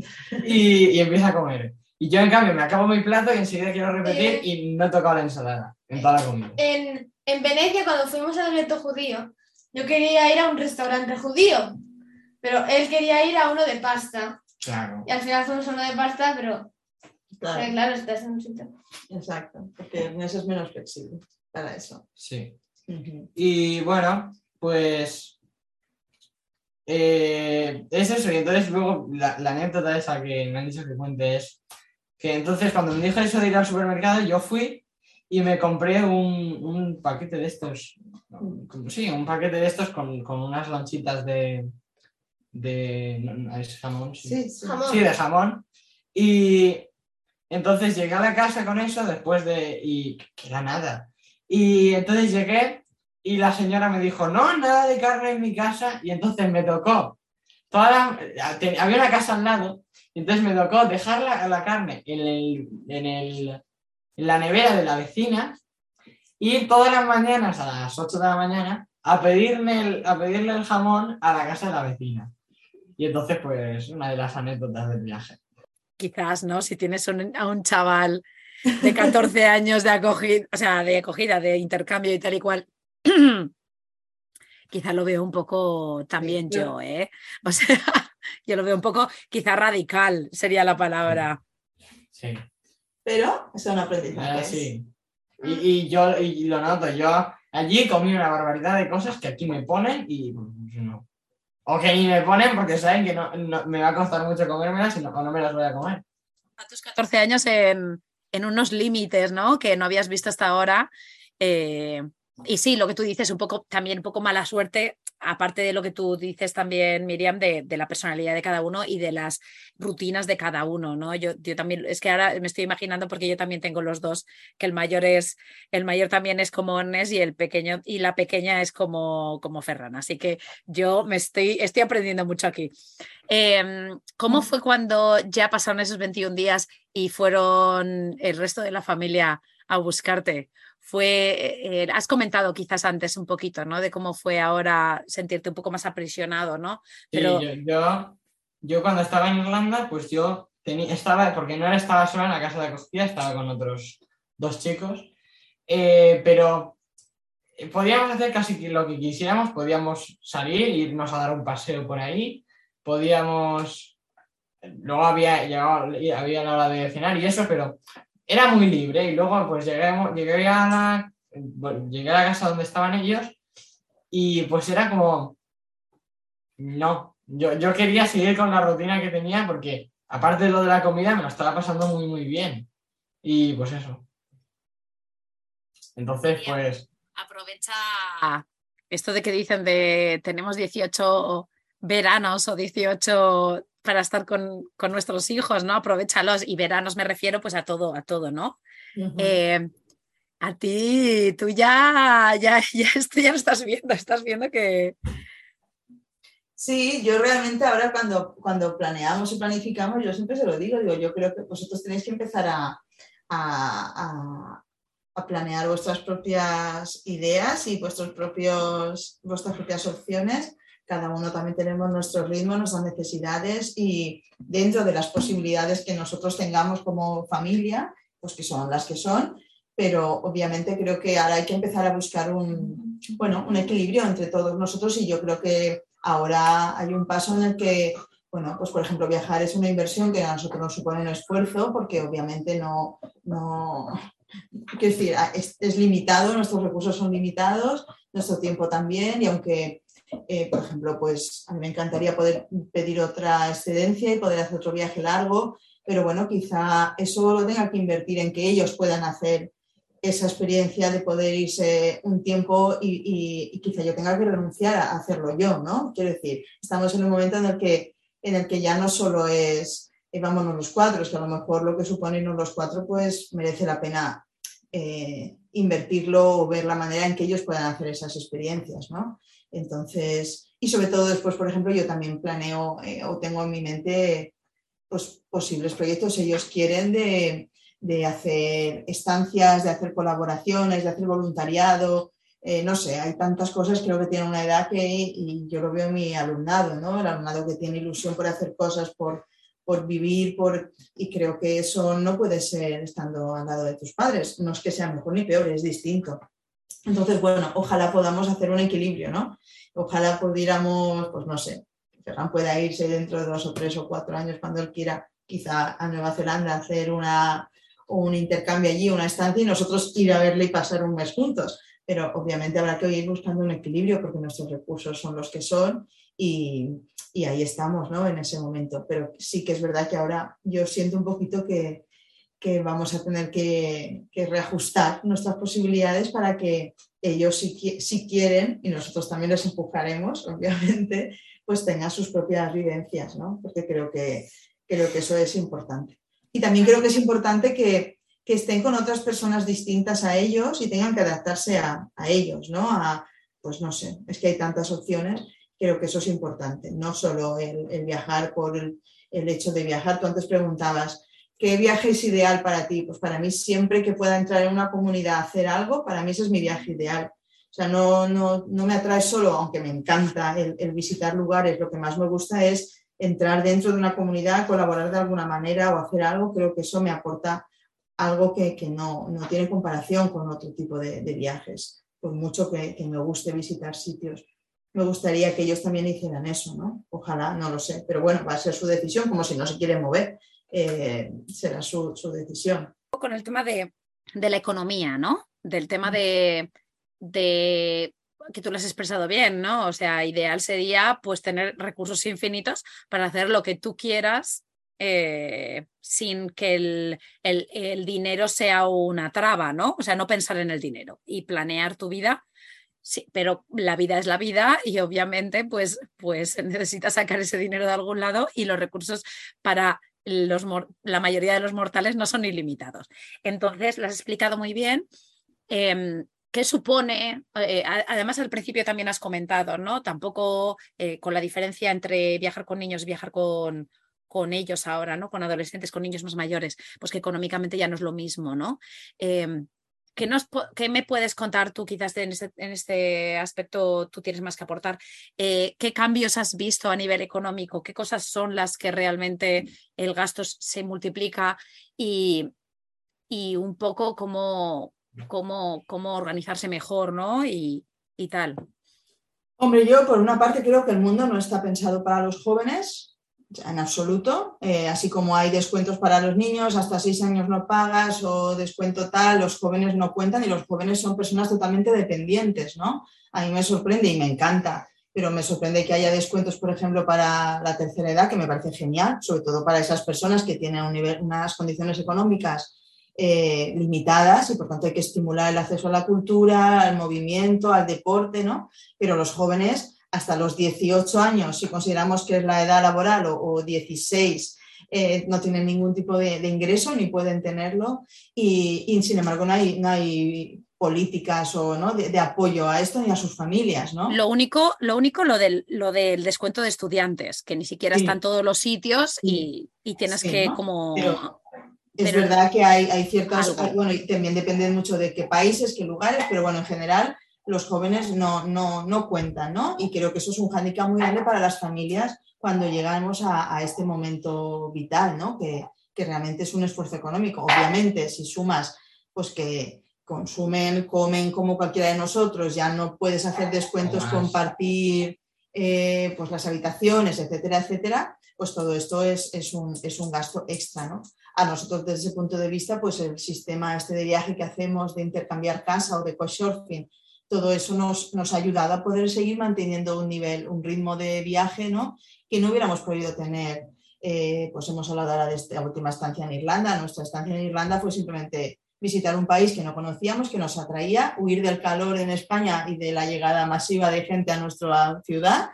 y, y empieza a comer. Y yo, en cambio, me acabo mi plato y enseguida quiero repetir y no he tocado la ensalada en toda la comida. En, en Venecia, cuando fuimos al gueto judío, yo quería ir a un restaurante judío, pero él quería ir a uno de pasta. Claro. Y al final fuimos a uno de pasta, pero Claro, claro, estás en un sitio. exacto, porque Ernest es menos flexible para eso. Sí. Y bueno, pues eh, es eso. Y entonces luego la, la anécdota esa que me han dicho que cuente es que entonces cuando me dijo eso de ir al supermercado, yo fui y me compré un, un paquete de estos, como- sí, un paquete de estos con, con unas lonchitas de, de no, es jamón, sí. Sí, sí. Jamón. Sí, de jamón. Y entonces llegué a la casa con eso después de... y que era nada. Y entonces llegué y la señora me dijo, no, nada de carne en mi casa. Y entonces me tocó. Toda había una casa al lado. Y entonces me tocó dejar la, la carne en, el, en, el- en la nevera de la vecina. Y todas las mañanas, a las 8 de la mañana, a, pedirme el- a pedirle el jamón a la casa de la vecina. Y entonces, pues, una de las anécdotas del viaje. Quizás, ¿no? Si tienes un- a un chaval de 14 <laughs> años de acogida, o sea, de acogida, de intercambio y tal y cual, <clears throat> quizá lo veo un poco también Sí, yo, ¿eh? O sea, <laughs> yo lo veo un poco, quizá radical sería la palabra. Sí. pero son Ah, aprendizajes. sí. Y, y yo y lo noto, yo allí comí una barbaridad de cosas que aquí me ponen y pues, no. O que ni me ponen porque saben que no, no- me va a costar mucho comérmelas y no, no me las voy a comer. a tus 14 años en, en unos límites, ¿no? Que no habías visto hasta ahora. eh, y sí, lo que tú dices, un poco, también un poco mala suerte, aparte de lo que tú dices también, Miriam, de, de la personalidad de cada uno y de las rutinas de cada uno, ¿no? Yo, yo también, es que ahora me estoy imaginando porque yo también tengo los dos, que el mayor es, el mayor también es como Ernest y el pequeño, y la pequeña es como, como Ferran. Así que yo me estoy, estoy aprendiendo mucho aquí. Em, ¿Cómo fue cuando ya pasaron esos 21 días y fueron el resto de la familia a buscarte? Fue, eh, has comentado quizás antes un poquito, ¿no? De cómo fue ahora sentirte un poco más aprisionado, ¿no? Sí, Pero- yo, yo, yo cuando estaba en Irlanda, pues yo tenía, estaba, porque no estaba sola en la casa de acogida, estaba con otros dos chicos, eh, pero eh, podíamos hacer casi lo que quisiéramos, podíamos salir, irnos a dar un paseo por ahí, podíamos, luego había, llegado, había la hora de cenar y eso, pero era muy libre y luego pues llegué, llegué, a la, bueno, llegué a la casa donde estaban ellos y pues era como, no, yo, yo quería seguir con la rutina que tenía porque aparte de lo de la comida me lo estaba pasando muy muy bien. Y pues eso. Entonces pues aprovecha. Esto de que dicen de tenemos 18 veranos o 18 para estar con, con nuestros hijos, ¿no? Aprovechalos. Y veranos me refiero pues a todo, a todo, ¿no? Eh, a ti, tú ya, ya, <laughs> ya, esto ya lo estás viendo, estás viendo que... Sí, yo realmente ahora cuando, cuando planeamos y planificamos, yo siempre se lo digo, digo, yo creo que vosotros tenéis que empezar a, a- a- a planear vuestras propias ideas y vuestros propios, vuestras propias opciones. Cada uno también tenemos nuestro ritmo, nuestras necesidades y dentro de las posibilidades que nosotros tengamos como familia, pues que son las que son, pero obviamente creo que ahora hay que empezar a buscar un, bueno, un equilibrio entre todos nosotros y yo creo que ahora hay un paso en el que, bueno, pues por ejemplo viajar es una inversión que a nosotros nos supone un esfuerzo porque obviamente no, no, quiero decir, es limitado, nuestros recursos son limitados, nuestro tiempo también y aunque, eh, por ejemplo, pues a mí me encantaría poder pedir otra excedencia y poder hacer otro viaje largo, pero bueno, quizá eso lo tenga que invertir en que ellos puedan hacer esa experiencia de poder irse un tiempo y, quizá yo tenga que renunciar a hacerlo yo, ¿no? Quiero decir, estamos en un momento en el que, en el que ya no solo es eh, vámonos los cuatro, es que a lo mejor lo que supone irnos los cuatro pues merece la pena eh, invertirlo o ver la manera en que ellos puedan hacer esas experiencias, ¿no? Entonces, y sobre todo después, por ejemplo, yo también planeo eh, o tengo en mi mente pues, posibles proyectos. Ellos quieren de, hacer estancias, de hacer colaboraciones, de hacer voluntariado. eh, no sé, hay tantas cosas, creo que tienen una edad que, yo lo veo en mi alumnado, ¿no? El alumnado que tiene ilusión por hacer cosas, por, por vivir, por, y creo que eso no puede ser estando al lado de tus padres. No es que sea mejor ni peor, es distinto. Entonces, bueno, ojalá podamos hacer un equilibrio, ¿no? Ojalá pudiéramos, pues no sé, Ferran pueda irse dentro de dos o tres o cuatro años cuando él quiera, quizá a Nueva Zelanda, hacer una, un intercambio allí, una estancia y nosotros ir a verle y pasar un mes juntos. Pero obviamente habrá que ir buscando un equilibrio porque nuestros recursos son los que son y, y ahí estamos, ¿no? En ese momento. Pero sí que es verdad que ahora yo siento un poquito que, que vamos a tener que, que reajustar nuestras posibilidades para que ellos, si, si quieren, y nosotros también les empujaremos, <laughs> obviamente, pues tengan sus propias vivencias, ¿no? Porque creo que, creo que eso es importante. Y también creo que es importante que, que estén con otras personas distintas a ellos y tengan que adaptarse a, a ellos, ¿no? A, pues no sé, es que hay tantas opciones, creo que eso es importante, no solo el, el viajar por el, el hecho de viajar. Tú antes preguntabas, ¿qué viaje es ideal para ti? Pues para mí siempre que pueda entrar en una comunidad hacer algo, para mí ese es mi viaje ideal. O sea, no, no, no me atrae solo, aunque me encanta el, visitar lugares, lo que más me gusta es entrar dentro de una comunidad, colaborar de alguna manera o hacer algo, creo que eso me aporta algo que, que no, no tiene comparación con otro tipo de, viajes, por mucho que, que me guste visitar sitios. Me gustaría que ellos también hicieran eso, ¿no? Ojalá, no lo sé, pero bueno, va a ser su decisión, como si no se quieren mover, eh, será su, su decisión. con el tema de, de la economía, ¿no? Del tema de, de que tú lo has expresado bien, ¿no? O sea, ideal sería pues tener recursos infinitos para hacer lo que tú quieras eh, sin que el, el, el, dinero sea una traba, ¿no? O sea, no pensar en el dinero y planear tu vida. Sí, pero la vida es la vida y obviamente pues, pues necesitas sacar ese dinero de algún lado y los recursos para la mayoría de los mortales no son ilimitados. Entonces, lo has explicado muy bien. Eh, ¿Qué supone? Eh, además, al principio también has comentado, ¿no? Tampoco eh, con la diferencia entre viajar con niños y viajar con, con ellos ahora, ¿no? Con adolescentes, con niños más mayores, pues que económicamente ya no es lo mismo, ¿no? ¿Qué, nos, ¿Qué me puedes contar tú quizás en, este, en, este, aspecto tú tienes más que aportar? Eh, ¿Qué cambios has visto a nivel económico? ¿Qué cosas son las que realmente el gasto se multiplica? Y, y un poco cómo, cómo, cómo organizarse mejor, ¿no? Y, y tal. Hombre, yo por una parte creo que el mundo no está pensado para los jóvenes, en absoluto, eh, así como hay descuentos para los niños, hasta seis años no pagas o descuento tal, los jóvenes no cuentan y los jóvenes son personas totalmente dependientes, ¿no? A mí me sorprende y me encanta, pero me sorprende que haya descuentos, por ejemplo, para la tercera edad, que me parece genial, sobre todo para esas personas que tienen un nivel, unas condiciones económicas eh, limitadas y por tanto hay que estimular el acceso a la cultura, al movimiento, al deporte, ¿no? Pero los jóvenes hasta los 18 años, si consideramos que es la edad laboral, o, 16, eh, no tienen ningún tipo de, ingreso ni pueden tenerlo y, sin embargo no hay, no hay políticas o ¿no? de, apoyo a esto ni a sus familias. ¿no? Lo único, lo único lo del, lo del descuento de estudiantes, que ni siquiera están todos los sitios y, y tienes que como... es verdad que hay, hay ciertas, bueno, y también depende mucho de qué países, qué lugares, pero bueno, en general los jóvenes no, no, no cuentan, ¿no? Y creo que eso es un hándicap muy grande para las familias cuando llegamos a, este momento vital, ¿no? Que, realmente es un esfuerzo económico. Obviamente, si sumas, pues que consumen, comen como cualquiera de nosotros, ya no puedes hacer descuentos, compartir eh, pues las habitaciones, etcétera, etcétera, pues todo esto es, es, un, es un gasto extra, ¿no? A nosotros desde ese punto de vista, pues el sistema este de viaje que hacemos de intercambiar casa o de couchsurfing todo eso nos, nos, ha ayudado a poder seguir manteniendo un nivel, un ritmo de viaje ¿no? que no hubiéramos podido tener. Eh, pues hemos hablado ahora de esta última estancia en Irlanda. Nuestra estancia en Irlanda fue simplemente visitar un país que no conocíamos, que nos atraía, huir del calor en España y de la llegada masiva de gente a nuestra ciudad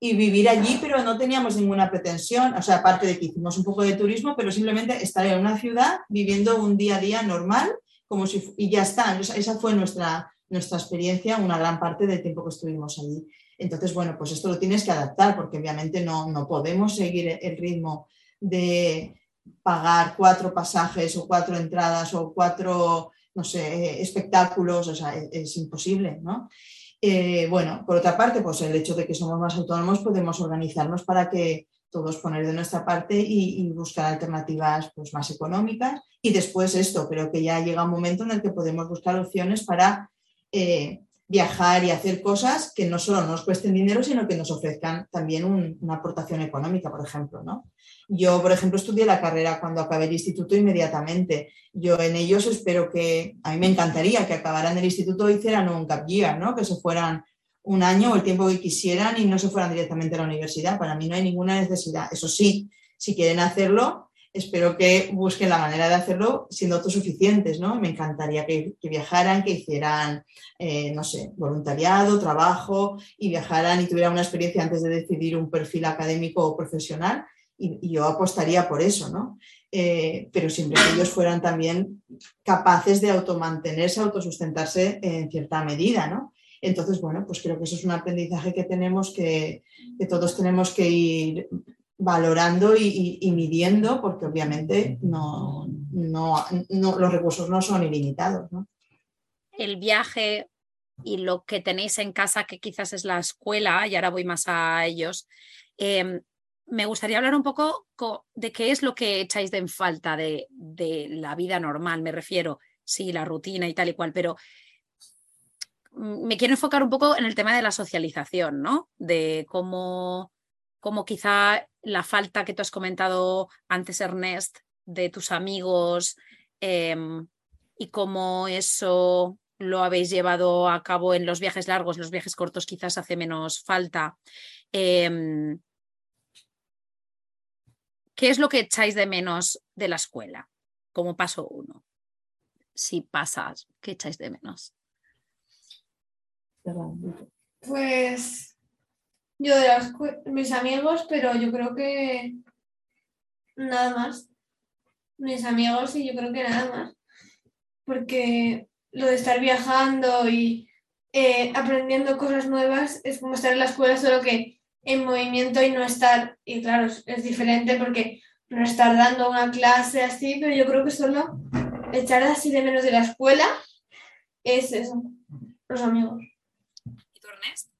y vivir allí, pero no teníamos ninguna pretensión, o sea, aparte de que hicimos un poco de turismo, pero simplemente estar en una ciudad viviendo un día a día normal, como si, y ya está. Esa fue nuestra, nuestra experiencia una gran parte del tiempo que estuvimos allí. Entonces, bueno, pues esto lo tienes que adaptar porque obviamente no, no podemos seguir el ritmo de pagar cuatro pasajes o cuatro entradas o cuatro, no sé, espectáculos, o sea, es, imposible, ¿no? Eh, bueno, por otra parte, pues el hecho de que somos más autónomos podemos organizarnos para que todos poner de nuestra parte y, buscar alternativas pues, más económicas. Y después esto, creo que ya llega un momento en el que podemos buscar opciones para eh, viajar y hacer cosas que no solo nos cuesten dinero, sino que nos ofrezcan también una aportación económica, por ejemplo. ¿no? Yo, por ejemplo, estudié la carrera cuando acabé el instituto inmediatamente. Yo en ellos espero que, a mí me encantaría que acabaran el instituto y hicieran un gap ¿no? que se fueran un año o el tiempo que quisieran y no se fueran directamente a la universidad. Para mí no hay ninguna necesidad. Eso sí, si quieren hacerlo, espero que busquen la manera de hacerlo siendo autosuficientes, ¿no? Me encantaría que, viajaran, que hicieran, eh, no sé, voluntariado, trabajo y viajaran y tuvieran una experiencia antes de decidir un perfil académico o profesional y, yo apostaría por eso, ¿no? Eh, pero siempre que ellos fueran también capaces de automantenerse, autosustentarse en cierta medida, ¿no? Entonces, bueno, pues creo que eso es un aprendizaje que tenemos que, que todos tenemos que ir valorando y, midiendo, porque obviamente no, no, los recursos no son ilimitados. El viaje y lo que tenéis en casa, que quizás es la escuela, y ahora voy más a ellos, em, me gustaría hablar un poco de qué es lo que echáis de en falta de, de, la vida normal, me refiero, sí, la rutina y tal y cual, pero mm, me quiero enfocar un poco en el tema de la socialización, ¿no? De cómo como quizá la falta que tú has comentado antes, Ernest, de tus amigos, em, y cómo eso lo habéis llevado a cabo en los viajes largos, los viajes cortos quizás hace menos falta. Em, ¿Qué es lo que echáis de menos de la escuela? Como paso uno. Si pasas, ¿qué echáis de menos? Pues yo de las, mis amigos, pero yo creo que nada más. Mis amigos y yo creo que nada más. Porque lo de estar viajando y eh, aprendiendo cosas nuevas es como estar en la escuela, solo que en movimiento y no estar, y claro, es, es diferente porque no estar dando una clase así, pero yo creo que solo echar así de menos de la escuela es eso, los amigos. ¿Y tú, Ernest?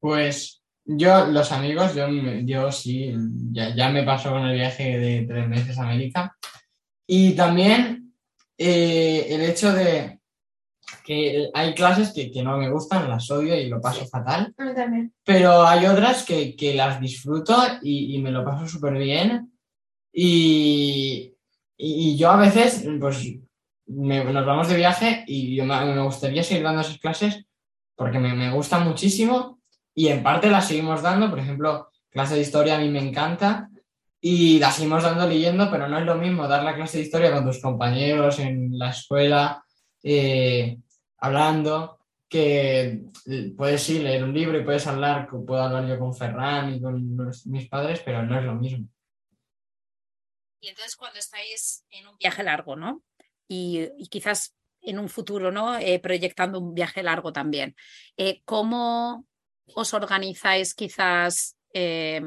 Pues yo, los amigos, yo, yo sí, ya, ya me pasó con el viaje de tres meses a América. Y también eh, el hecho de que hay clases que, que no me gustan, las odio y lo paso fatal. A mí también. Pero hay otras que, que las disfruto y, y me lo paso súper bien. Y, y- y yo a veces, pues, me- nos vamos de viaje y yo me, me gustaría seguir dando esas clases porque me, me gustan muchísimo y en parte las seguimos dando. Por ejemplo, clase de historia a mí me encanta y la seguimos dando leyendo, pero no es lo mismo dar la clase de historia con tus compañeros en la escuela, eh, hablando, que puedes sí leer un libro y puedes hablar, puedo hablar yo con Ferran y con los- mis padres, pero no es lo mismo. Y entonces cuando estáis en un viaje largo, ¿no? Y, y quizás en un futuro, ¿no? Eh, proyectando un viaje largo también. eh, ¿Cómo os organizáis quizás? eh,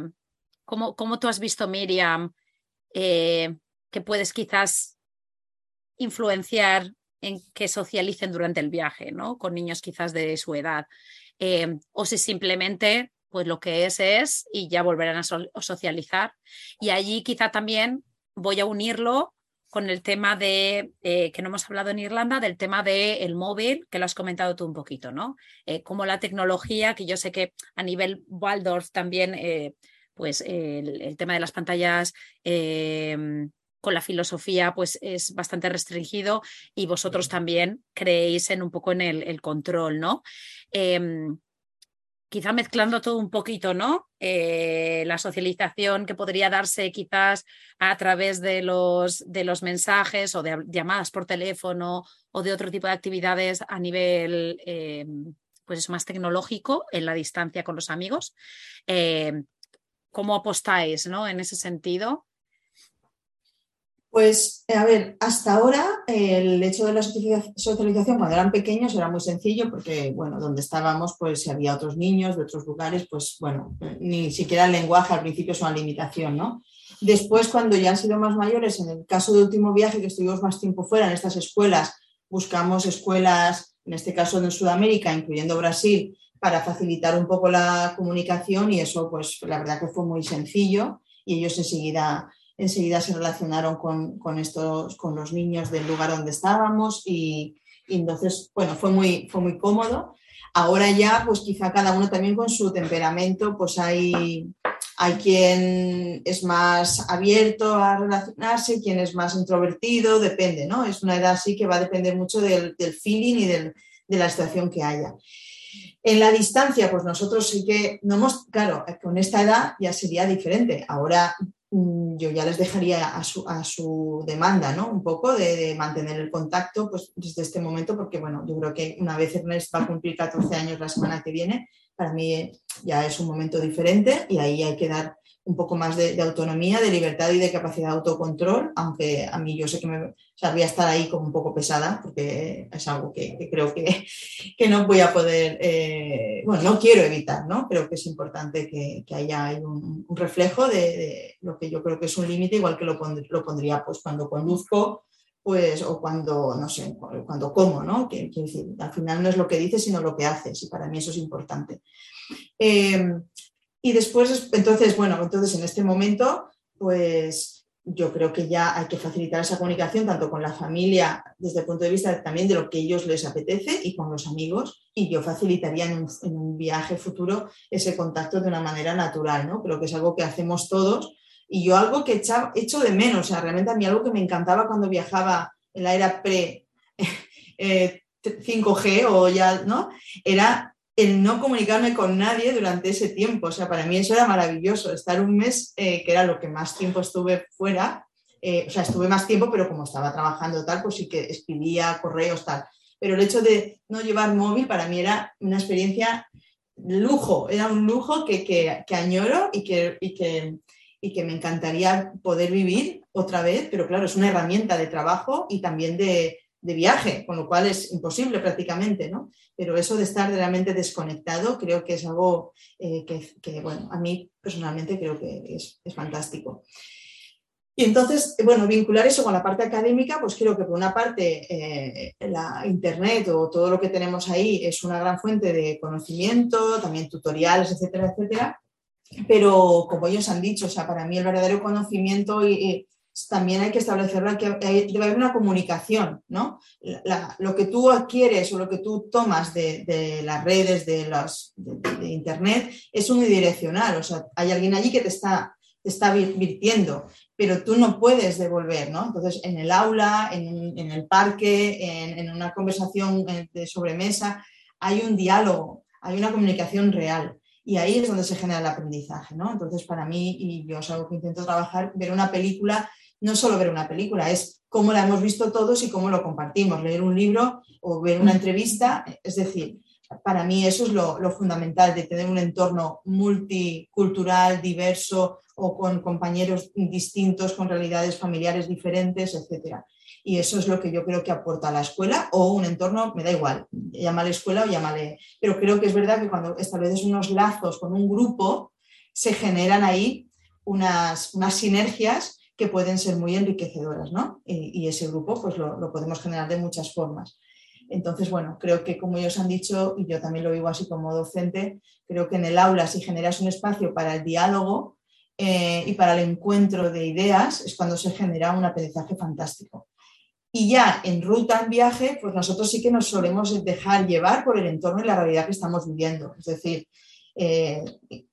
¿cómo, tú has visto, Miriam, eh, que puedes quizás influenciar en que socialicen durante el viaje, ¿no? Con niños quizás de su edad. Eh, o si simplemente, pues lo que es es y ya volverán a socializar. Y allí quizá también voy a unirlo con el tema de, eh, que no hemos hablado en Irlanda, del tema del móvil, que lo has comentado tú un poquito, ¿no? Eh, como la tecnología, que yo sé que a nivel Waldorf también, eh, pues el, el tema de las pantallas con la filosofía, pues es bastante restringido y vosotros también creéis en un poco en el, el control, ¿no? Quizá mezclando todo un poquito, ¿no? Eh, la socialización que podría darse quizás a través de los, de los mensajes o de llamadas por teléfono o de otro tipo de actividades a nivel eh, pues más tecnológico en la distancia con los amigos. Eh, ¿Cómo apostáis ¿no? en ese sentido? Pues, a ver, hasta ahora eh, el hecho de la socializa- socialización cuando eran pequeños era muy sencillo porque, bueno, donde estábamos, pues si había otros niños de otros lugares, pues bueno, eh, ni siquiera el lenguaje al principio es una limitación, ¿no? Después, cuando ya han sido más mayores, en el caso del último viaje que estuvimos más tiempo fuera en estas escuelas, buscamos escuelas, en este caso en Sudamérica, incluyendo Brasil, para facilitar un poco la comunicación y eso, pues la verdad que fue muy sencillo y ellos enseguida enseguida se relacionaron con, con estos, con los niños del lugar donde estábamos y, entonces, bueno, fue muy, fue muy cómodo. Ahora ya, pues quizá cada uno también con su temperamento, pues hay, hay quien es más abierto a relacionarse, quien es más introvertido, depende, ¿no? Es una edad así que va a depender mucho del, del feeling y del, de la situación que haya. En la distancia, pues nosotros sí que no hemos, claro, con esta edad ya sería diferente. Ahora yo ya les dejaría a su, a su demanda, ¿no? Un poco de, de mantener el contacto pues, desde este momento, porque bueno, yo creo que una vez Ernest va a cumplir 14 años la semana que viene, para mí ya es un momento diferente y ahí hay que dar un poco más de, autonomía, de libertad y de capacidad de autocontrol, aunque a mí yo sé que me o sea, voy a estar ahí como un poco pesada, porque es algo que, creo que, <laughs> que no voy a poder, eh, bueno, no quiero evitar, ¿no? Creo que es importante que, que haya un, reflejo de, lo que yo creo que es un límite, igual que lo, pondr- lo pondría pues cuando conduzco, pues, o cuando, no sé, cuando como, ¿no? Que, al final no es lo que dices, sino lo que haces, y para mí eso es importante. Eh, y después, entonces, bueno, entonces en este momento, pues yo creo que ya hay que facilitar esa comunicación tanto con la familia desde el punto de vista también de lo que ellos les apetece y con los amigos. Y yo facilitaría en un, viaje futuro ese contacto de una manera natural, ¿no? Creo que es algo que hacemos todos. Y yo algo que echa- echo de menos, o sea, realmente a mí algo que me encantaba cuando viajaba en la era pre <laughs> 5G o ya, ¿no? Era el no comunicarme con nadie durante ese tiempo. O sea, para mí eso era maravilloso, estar un mes, que era lo que más tiempo estuve fuera, o sea, estuve más tiempo, pero como estaba trabajando tal, pues sí que escribía correos, tal. Pero el hecho de no llevar móvil para mí era una experiencia lujo, era un lujo que, que, añoro y que, y que, y que me encantaría poder vivir otra vez, pero claro, es una herramienta de trabajo y también de, de viaje, con lo cual es imposible prácticamente, ¿no? Pero eso de estar realmente desconectado creo que es algo eh, que, bueno, a mí personalmente creo que es, es fantástico. Y entonces, bueno, vincular eso con la parte académica, pues creo que por una parte eh, la Internet o todo lo que tenemos ahí es una gran fuente de conocimiento, también tutoriales, etcétera, etcétera. Pero como ellos han dicho, o sea, para mí el verdadero conocimiento y, también hay que establecerlo, que debe haber una comunicación, ¿no? lo que tú adquieres o lo que tú tomas de, las redes, de, los, Internet, es unidireccional, o sea, hay alguien allí que te está te está virtiendo, pero tú no puedes devolver, ¿no? Entonces, en el aula, en, el parque, en, una conversación eh, de sobremesa, hay un diálogo, hay una comunicación real. Y ahí es donde se genera el aprendizaje, ¿no? Entonces, para mí, y yo es algo que intento trabajar, ver una película, no solo ver una película, es cómo la hemos visto todos y cómo lo compartimos. Leer un libro o ver una entrevista, es decir, para mí eso es lo, fundamental, de tener un entorno multicultural, diverso o con compañeros distintos, con realidades familiares diferentes, etc. Y eso es lo que yo creo que aporta la escuela o un entorno, me da igual, llámale escuela o llámale, pero creo que es verdad que cuando estableces unos lazos con un grupo, se generan ahí unas, unas sinergias que pueden ser muy enriquecedoras, ¿no? Y, ese grupo pues lo podemos generar de muchas formas. Entonces, bueno, creo que como ellos han dicho, y yo también lo vivo así como docente, creo que en el aula si generas un espacio para el diálogo eh, y para el encuentro de ideas, es cuando se genera un aprendizaje fantástico. Y ya en ruta, en viaje, pues nosotros sí que nos solemos dejar llevar por el entorno y la realidad que estamos viviendo. Es decir, eh,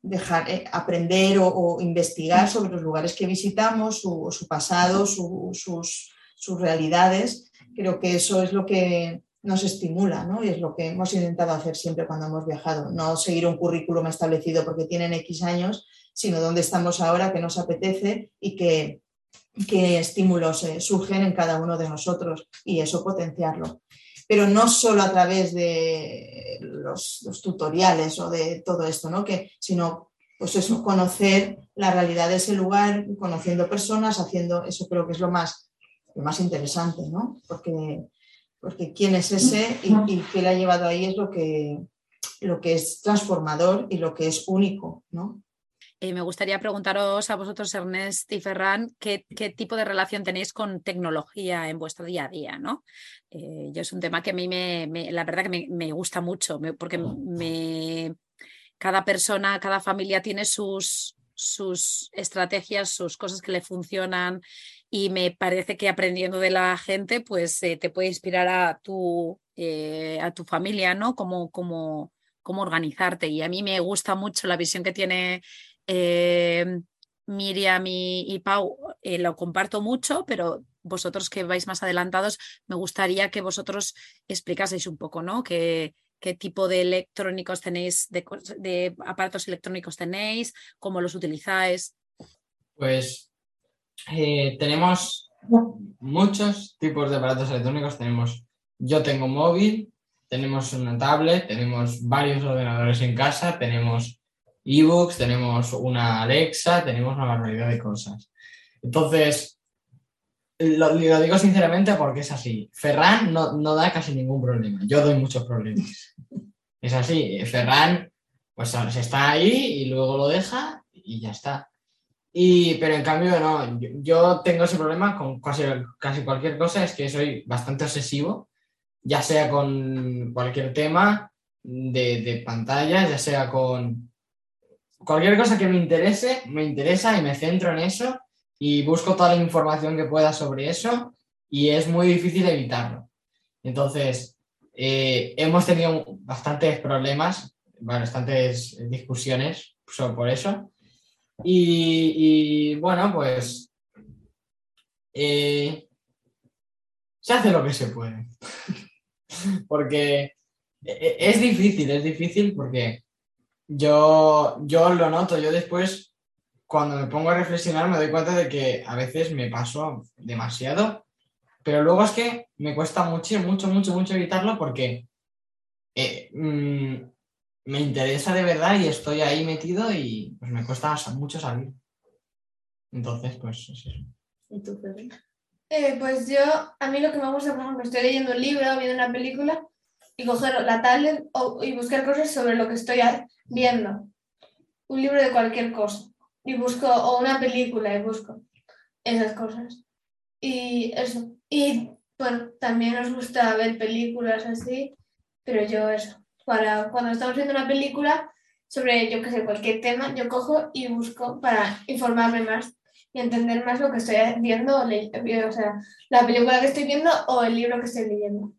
dejar eh, aprender o, investigar sobre los lugares que visitamos, su, pasado, sus, realidades. Creo que eso es lo que nos estimula, ¿no? Y es lo que hemos intentado hacer siempre cuando hemos viajado, no seguir un currículum establecido porque tienen X años, sino dónde estamos ahora, qué nos apetece y qué, qué estímulos eh, surgen en cada uno de nosotros y eso potenciarlo. Pero no solo a través de los, tutoriales o de todo esto, ¿no? Que, sino pues eso, conocer la realidad de ese lugar, conociendo personas, haciendo, eso creo que es lo más, lo más interesante, ¿no? Porque porque quién es ese y, qué le ha llevado ahí es lo que, lo que es transformador y lo que es único, ¿no? Eh, me gustaría preguntaros a vosotros, Ernest y Ferran, ¿qué, tipo de relación tenéis con tecnología en vuestro día a día, ¿no? Eh, yo es un tema que a mí me, la verdad que me, gusta mucho, porque me, cada persona, cada familia tiene sus, sus estrategias, sus cosas que le funcionan y me parece que aprendiendo de la gente, pues eh, te puede inspirar a tu, eh, a tu familia, ¿no? Cómo, cómo organizarte. Y a mí me gusta mucho la visión que tiene eh, Miriam y, Pau, lo comparto mucho, pero vosotros que vais más adelantados, me gustaría que vosotros explicaseis un poco, ¿no? qué tipo de electrónicos tenéis, de, de, aparatos electrónicos tenéis, cómo los utilizáis. Pues eh, tenemos muchos tipos de aparatos electrónicos. Tenemos, yo tengo móvil, tenemos una tablet, tenemos varios ordenadores en casa, tenemos ebooks, tenemos una Alexa, tenemos una barbaridad de cosas. Entonces, lo, digo sinceramente porque es así. Ferran no, no, da casi ningún problema. Yo doy muchos problemas. Es así. Ferran, pues se está ahí y luego lo deja y ya está. Y, pero en cambio, no, yo, tengo ese problema con casi, casi cualquier cosa, es que soy bastante obsesivo, ya sea con cualquier tema de, de pantalla, ya sea con cualquier cosa que me interese, me interesa y me centro en eso y busco toda la información que pueda sobre eso y es muy difícil evitarlo. Entonces, eh, hemos tenido bastantes problemas, bastantes discusiones por eso. Y, bueno, pues eh, se hace lo que se puede. <laughs> porque e- es difícil, es difícil porque yo, yo lo noto, yo después, cuando me pongo a reflexionar, me doy cuenta de que a veces me paso demasiado, pero luego es que me cuesta mucho, mucho, mucho, mucho evitarlo porque eh, mm, me interesa de verdad y estoy ahí metido y pues me cuesta mucho salir. Entonces, pues es eso. Eh, pues yo, a mí lo que me gusta, por ejemplo, estoy leyendo un libro, viendo una película y coger la tablet o- y buscar cosas sobre lo que estoy viendo. Un libro de cualquier cosa. Y busco, o una película y busco esas cosas. Y eso. Y bueno, también nos gusta ver películas así, pero yo eso. Para cuando estamos viendo una película sobre, yo qué sé, cualquier tema, yo cojo y busco para informarme más y entender más lo que estoy viendo, o, sea, la película que estoy viendo o el libro que estoy leyendo.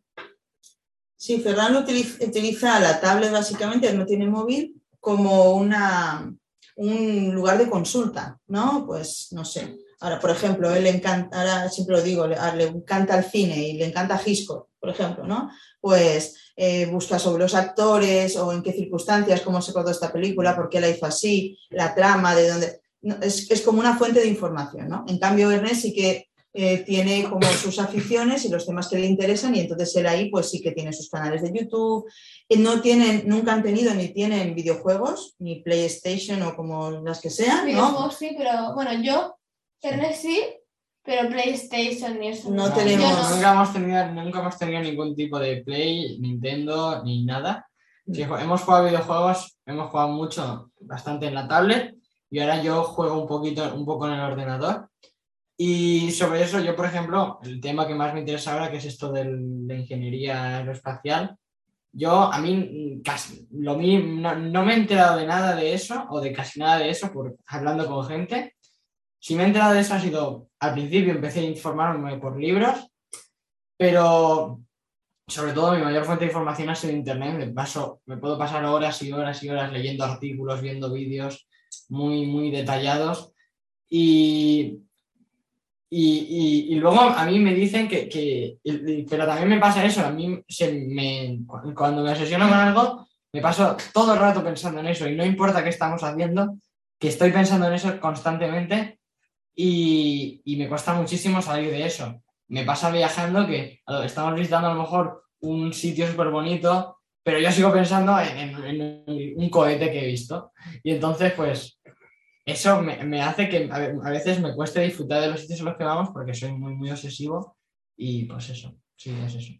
Sí, Ferran utiliza, utiliza la tablet básicamente, no tiene móvil, como una, un lugar de consulta, ¿no? Pues no sé. Ahora, por ejemplo, él le encanta, ahora siempre lo digo, le, le encanta el cine y le encanta Hitchcock, por ejemplo, ¿no? Pues eh, busca sobre los actores o en qué circunstancias, cómo se rodó esta película, por qué la hizo así, la trama, de dónde. es, es como una fuente de información, ¿no? En cambio, Ernest sí que eh, tiene como sus aficiones y los temas que le interesan y entonces él ahí pues sí que tiene sus canales de YouTube. Eh, No tienen, nunca han tenido ni tienen videojuegos, ni PlayStation o como las que sean, ¿no? Videojuegos sí, pero bueno, yo, Ernest sí, pero PlayStation y eso. No tenemos- no. Nunca hemos, tenido, nunca hemos tenido ningún tipo de Play, Nintendo, ni nada. Sí, ju- hemos jugado videojuegos, hemos jugado mucho, bastante en la tablet y ahora yo juego un poquito, un poco en el ordenador. Y sobre eso, yo, por ejemplo, el tema que más me interesa ahora, que es esto de ingeniería aeroespacial, yo a mí casi lo mi- no, no me he enterado de nada de eso o de casi nada de eso por hablando con gente. Si me he enterado de eso ha sido, al principio empecé a informarme por libros, pero sobre todo mi mayor fuente de información ha sido internet. Me, paso, me puedo pasar horas y horas y horas leyendo artículos, viendo vídeos muy, muy detallados. Y, y, y- y luego a mí me dicen que, que- pero también me pasa eso, a mí se me, cuando me obsesiono con algo, me paso todo el rato pensando en eso y no importa qué estamos haciendo, que estoy pensando en eso constantemente y, y me cuesta muchísimo salir de eso. Me pasa viajando que estamos visitando a lo mejor un sitio súper bonito, pero yo sigo pensando en, en- en un cohete que he visto. Y entonces, pues, eso me, me hace que a ve- a veces me cueste disfrutar de los sitios a los que vamos porque soy muy, muy obsesivo. Y pues eso, sí, es eso.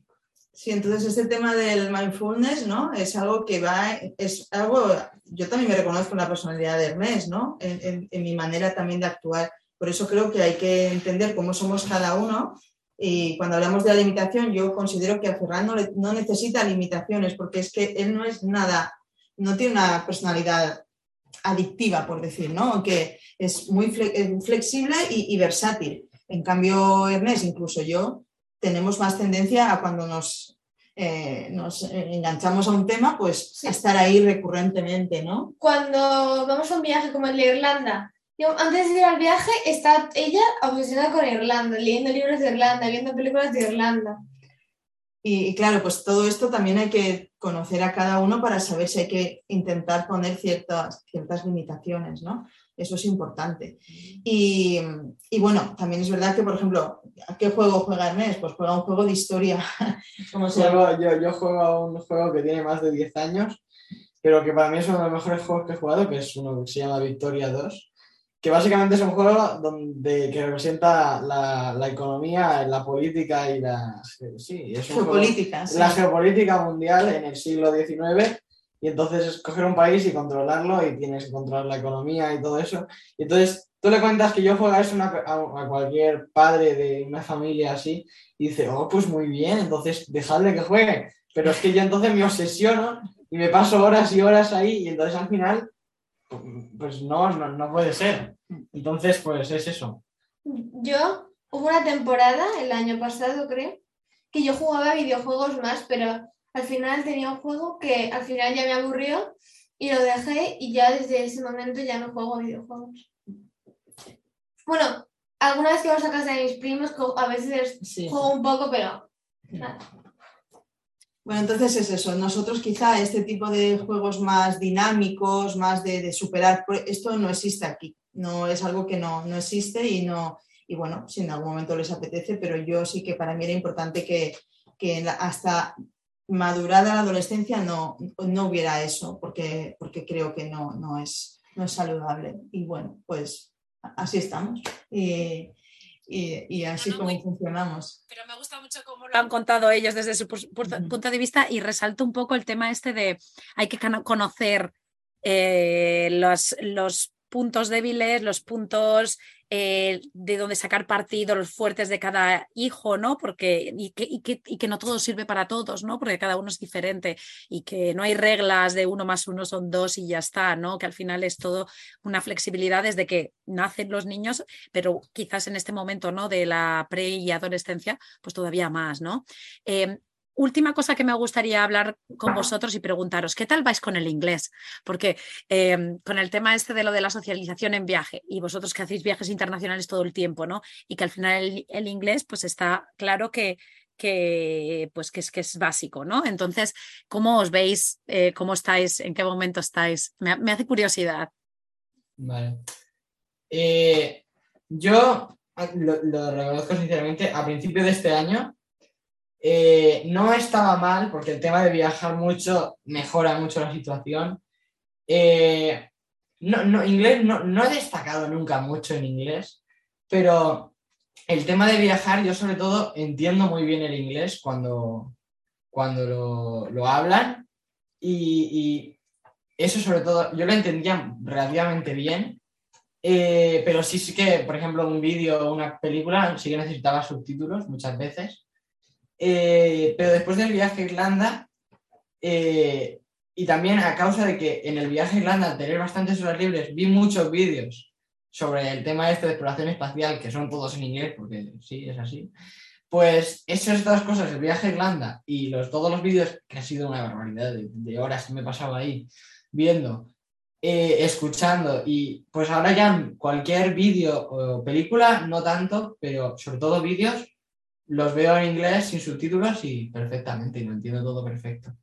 Sí, entonces este tema del mindfulness, ¿no? Es algo que va, es algo, yo también me reconozco en la personalidad de Ernest, ¿no? En, mi manera también de actuar. Por eso creo que hay que entender cómo somos cada uno. Y cuando hablamos de la limitación, yo considero que a Ferran no, no necesita limitaciones, porque es que él no es nada, no tiene una personalidad adictiva, por decir, ¿no? Aunque es muy eh, flexible y, y versátil. En cambio, Ernest, incluso yo, tenemos más tendencia a cuando nos, eh, nos enganchamos a un tema, pues Sí. a estar ahí recurrentemente, ¿no? Cuando vamos a un viaje como el de Irlanda, yo antes de ir al viaje está ella obsesionada con Irlanda, leyendo libros de Irlanda, viendo películas de Irlanda. Y, y claro, pues todo esto también hay que conocer a cada uno para saber si hay que intentar poner ciertas, ciertas limitaciones, ¿no? Eso es importante. Y, y bueno, también es verdad que, por ejemplo, ¿a qué juego juega Ernest? Pues juega un juego de historia. <laughs> ¿Cómo se llama? Yo juego a un juego que tiene más de 10 años, pero que para mí es uno de los mejores juegos que he jugado, que es uno que se llama Victoria 2, que básicamente es un juego donde, que representa la, la economía, la política y la... Sí, es un juego- Geopolítica. sí. la geopolítica mundial en el siglo XIX y entonces escoger un país y controlarlo y tienes que controlar la economía y todo eso. Y entonces tú le cuentas que yo juego a eso una- a, a cualquier padre de una familia así y dice, oh, pues muy bien, entonces dejadle que juegue. Pero es que yo entonces me obsesiono y me paso horas y horas ahí y entonces al final, pues no, no, no puede ser. Entonces, pues es eso. Yo, hubo una temporada, el año pasado creo, que yo jugaba videojuegos más, pero al final tenía un juego que al final ya me aburrió y lo dejé y ya desde ese momento ya no juego videojuegos. Bueno, alguna vez que vamos a casa de mis primos, a veces Sí. juego un poco, pero nada. Bueno, entonces es eso. Nosotros quizá este tipo de juegos más dinámicos, más de, superar, pues, esto no existe aquí. No es algo que no, no existe y no, y bueno, si en algún momento les apetece, pero yo sí que para mí era importante que, que hasta madurada la adolescencia no, no hubiera eso, porque, porque creo que no, no, es, no es saludable. Y bueno, pues así estamos. Y- y así como muy- funcionamos. Pero me gusta mucho cómo lo han contado ellos desde su pu- pu- Ujú. punto de vista y resalto un poco el tema este de hay que conocer eh, los, los puntos débiles, los puntos eh, de donde sacar partido, los fuertes de cada hijo, ¿no? Porque y que, y que- y que no todo sirve para todos, ¿no? Porque cada uno es diferente y que no hay reglas de uno más uno son dos y ya está, ¿no? Que al final es todo una flexibilidad desde que nacen los niños, pero quizás en este momento, ¿no? De la pre y adolescencia, pues todavía más, ¿no? Eh, última cosa que me gustaría hablar con vosotros y preguntaros, ¿qué tal vais con el inglés? Porque eh, con el tema este de lo de la socialización en viaje y vosotros que hacéis viajes internacionales todo el tiempo, ¿no? Y que al final el, el inglés, pues está claro que, que, pues que, es, que es básico, ¿no? Entonces, ¿cómo os veis? Eh, ¿Cómo estáis? ¿En qué momento estáis? Me, me hace curiosidad. Vale. Eh, yo lo, lo reconozco sinceramente, a principio de este año eh, no estaba mal porque el tema de viajar mucho mejora mucho la situación. Eh, no, no, inglés no, no he destacado nunca mucho en inglés, pero el tema de viajar yo sobre todo entiendo muy bien el inglés cuando, cuando lo, lo hablan y, eso sobre todo yo lo entendía relativamente bien. Eh, pero sí, sí que, por ejemplo, un vídeo o una película sí que necesitaba subtítulos muchas veces. Eh, pero después del viaje a Irlanda, eh, y también a causa de que en el viaje a Irlanda, al tener bastantes horas libres, vi muchos vídeos sobre el tema este de exploración espacial, que son todos en inglés, porque sí, es así. Pues esas dos cosas, el viaje a Irlanda y los, todos los vídeos, que ha sido una barbaridad de, horas que me he pasado ahí viendo, eh, escuchando y pues ahora ya cualquier vídeo o película, no tanto, pero sobre todo vídeos, los veo en inglés sin subtítulos y perfectamente, y lo entiendo todo perfecto.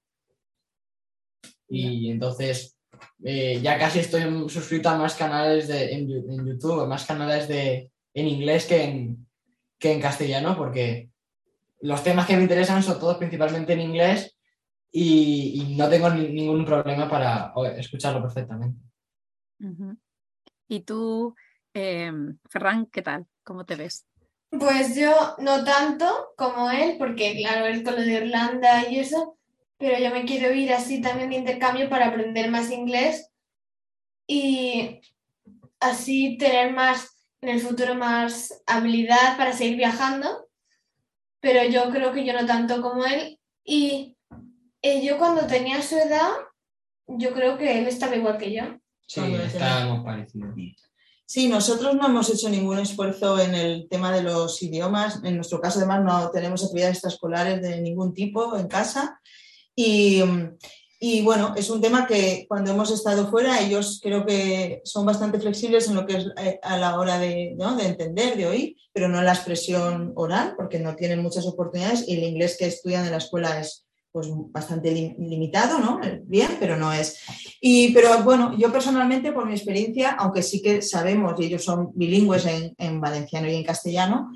Y entonces eh, ya casi estoy suscrito a más canales de, en, YouTube, a más canales de, en inglés que en, que en castellano, porque los temas que me interesan son todos principalmente en inglés y, y no tengo ni- ningún problema para escucharlo perfectamente. Y tú, eh, Ferran, ¿qué tal? ¿Cómo te ves? Pues yo no tanto como él, porque claro, él con lo de Irlanda y eso, pero yo me quiero ir así también de intercambio para aprender más inglés y así tener más, en el futuro más habilidad para seguir viajando, pero yo creo que yo no tanto como él y eh, yo cuando tenía su edad, yo creo que él estaba igual que yo. Sí, estábamos parecidos. Sí, nosotros no hemos hecho ningún esfuerzo en el tema de los idiomas. En nuestro caso, además, no tenemos actividades extraescolares de ningún tipo en casa. Y, bueno, es un tema que cuando hemos estado fuera, ellos creo que son bastante flexibles en lo que es eh, a la hora de, ¿no? de entender, de oír, pero no en la expresión oral, porque no tienen muchas oportunidades y el inglés que estudian en la escuela es pues bastante lim- limitado, ¿no? Bien, pero no es. Y, pero bueno, yo personalmente, por mi experiencia, aunque sí que sabemos, y ellos son bilingües en, en valenciano y en castellano,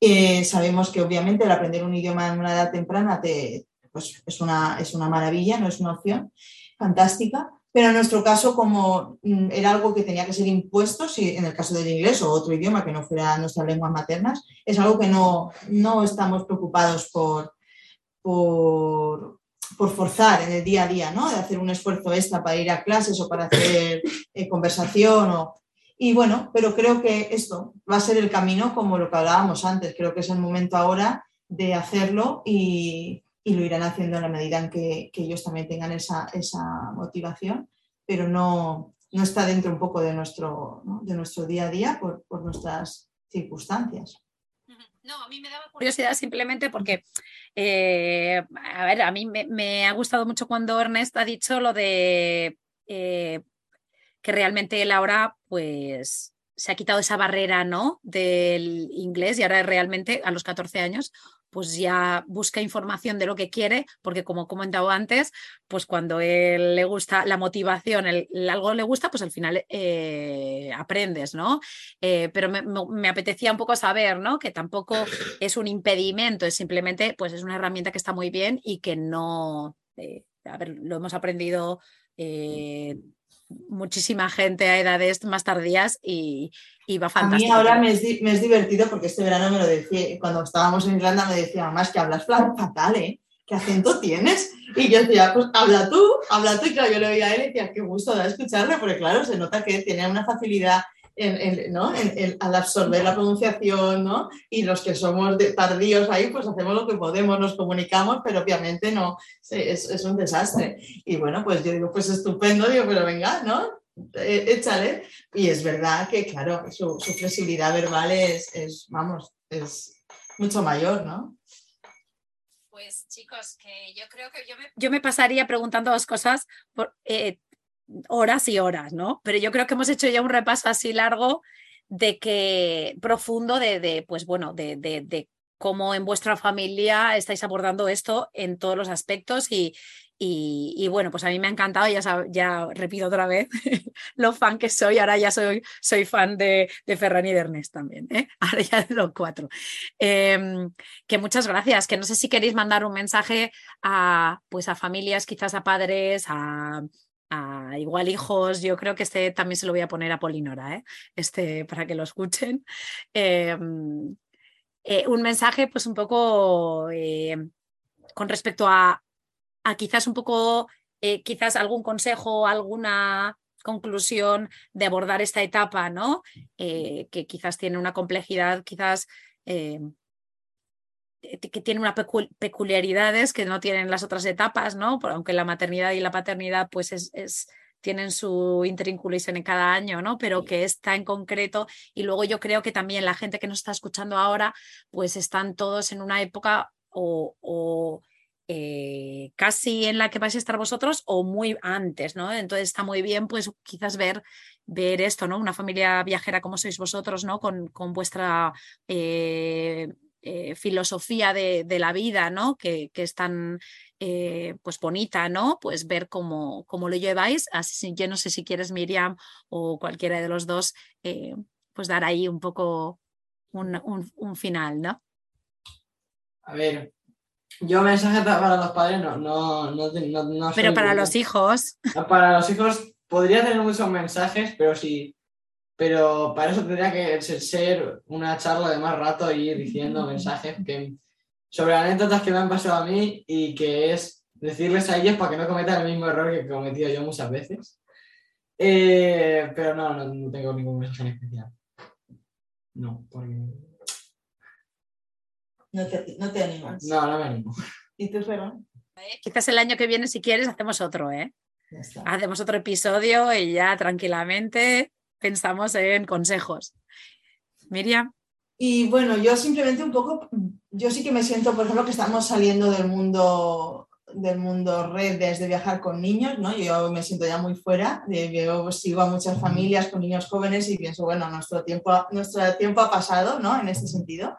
eh, sabemos que obviamente el aprender un idioma en una edad temprana te, pues, es, una, es una maravilla, no es una opción fantástica. Pero en nuestro caso, como mm, era algo que tenía que ser impuesto, si en el caso del inglés o otro idioma que no fuera nuestras lenguas maternas, es algo que no, no estamos preocupados por, por, por forzar en el día a día, ¿no? De hacer un esfuerzo extra para ir a clases o para hacer eh, conversación. O... Y bueno, pero creo que esto va a ser el camino como lo que hablábamos antes. Creo que es el momento ahora de hacerlo y, y lo irán haciendo en la medida en que, que ellos también tengan esa, esa motivación, pero no, no está dentro un poco de nuestro, ¿no? de nuestro día a día por, por nuestras circunstancias. No, a mí me daba curiosidad simplemente porque, eh, a ver, a mí me, ha gustado mucho cuando Ernest ha dicho lo de eh, que realmente él ahora, pues, se ha quitado esa barrera, ¿no? Del inglés y ahora realmente a los 14 años pues ya busca información de lo que quiere, porque como he comentado antes, pues cuando él le gusta la motivación, el, algo le gusta, pues al final eh, aprendes, ¿no? Eh, pero me, apetecía un poco saber, ¿no? Que tampoco es un impedimento, es simplemente, pues es una herramienta que está muy bien y que no, eh, a ver, lo hemos aprendido muchísima gente a edades más tardías y, va fantástico. A mí ahora me es, divertido porque este verano me lo decía, cuando estábamos en Irlanda me decía, mamá, es que hablas fatal, ¿eh? ¿Qué acento tienes? Y yo decía, pues habla tú, habla tú. Y claro, yo le oía a él y decía, qué gusto da escucharle, porque claro, se nota que tiene una facilidad al absorber la pronunciación, ¿no? Y los que somos tardíos ahí, pues hacemos lo que podemos, nos comunicamos, pero obviamente no, es, un desastre. Y bueno, pues yo digo, pues estupendo, digo, pero venga, ¿no? Eh, échale. Y es verdad que, claro, su, flexibilidad verbal es, vamos, es mucho mayor, ¿no? Pues chicos, que yo creo que yo me, pasaría preguntando dos cosas. Por, eh, horas y horas, ¿no? Pero yo creo que hemos hecho ya un repaso así largo de que profundo de, pues bueno, de, de, cómo en vuestra familia estáis abordando esto en todos los aspectos y, y, bueno, pues a mí me ha encantado, ya, ya repito otra vez <laughs> lo fan que soy, ahora ya soy, soy fan de, de Ferran y de Ernest también, ¿eh? <laughs> ahora ya de los cuatro. Em, que muchas gracias, que no sé si queréis mandar un mensaje a, pues a familias, quizás a padres, a, igual hijos, yo creo que este también se lo voy a poner a Polinora, ¿eh? este, para que lo escuchen. Em, eh, un mensaje pues un poco eh, con respecto a, a, quizás un poco, quizás algún consejo, alguna conclusión de abordar esta etapa, ¿no? que quizás tiene una complejidad, quizás eh, que tiene unas peculiaridades que no tienen las otras etapas, ¿no? Aunque la maternidad y la paternidad pues es, tienen su intrínculis en cada año, ¿no? Pero que está en concreto. Y luego yo creo que también la gente que nos está escuchando ahora, pues están todos en una época o, eh, casi en la que vais a estar vosotros o muy antes, ¿no? Entonces está muy bien, pues quizás ver, ver esto, ¿no? Una familia viajera como sois vosotros, ¿no? Con, con vuestra eh, eh, filosofía de, la vida, ¿no? Que, es tan eh, pues bonita, ¿no? Pues ver cómo, cómo, lo lleváis. Así yo no sé si quieres, Miriam, o cualquiera de los dos, eh, pues dar ahí un poco un, final, ¿no? A ver, yo mensaje para los padres no, no, no, Pero para los hijos. Para los hijos podría tener muchos mensajes, pero si pero para eso tendría que ser una charla de más rato y ir diciendo mensajes que, sobre anécdotas que me han pasado a mí y que es decirles a ellos para que no cometan el mismo error que he cometido yo muchas veces. Eh, pero no, no, tengo ningún mensaje en especial. No, porque... No te, no te animas. No, no me animo. ¿Y tú, Ferran? Quizás el año que viene, si quieres, hacemos otro, ¿eh? Hacemos otro episodio y ya tranquilamente pensamos en consejos. Miriam. Y bueno, yo simplemente un poco, yo sí que me siento, por ejemplo, que estamos saliendo del mundo del mundo red desde viajar con niños, ¿no? Yo me siento ya muy fuera, yo sigo a muchas familias con niños jóvenes y pienso, bueno, nuestro tiempo, nuestro tiempo ha pasado, ¿no? En este sentido.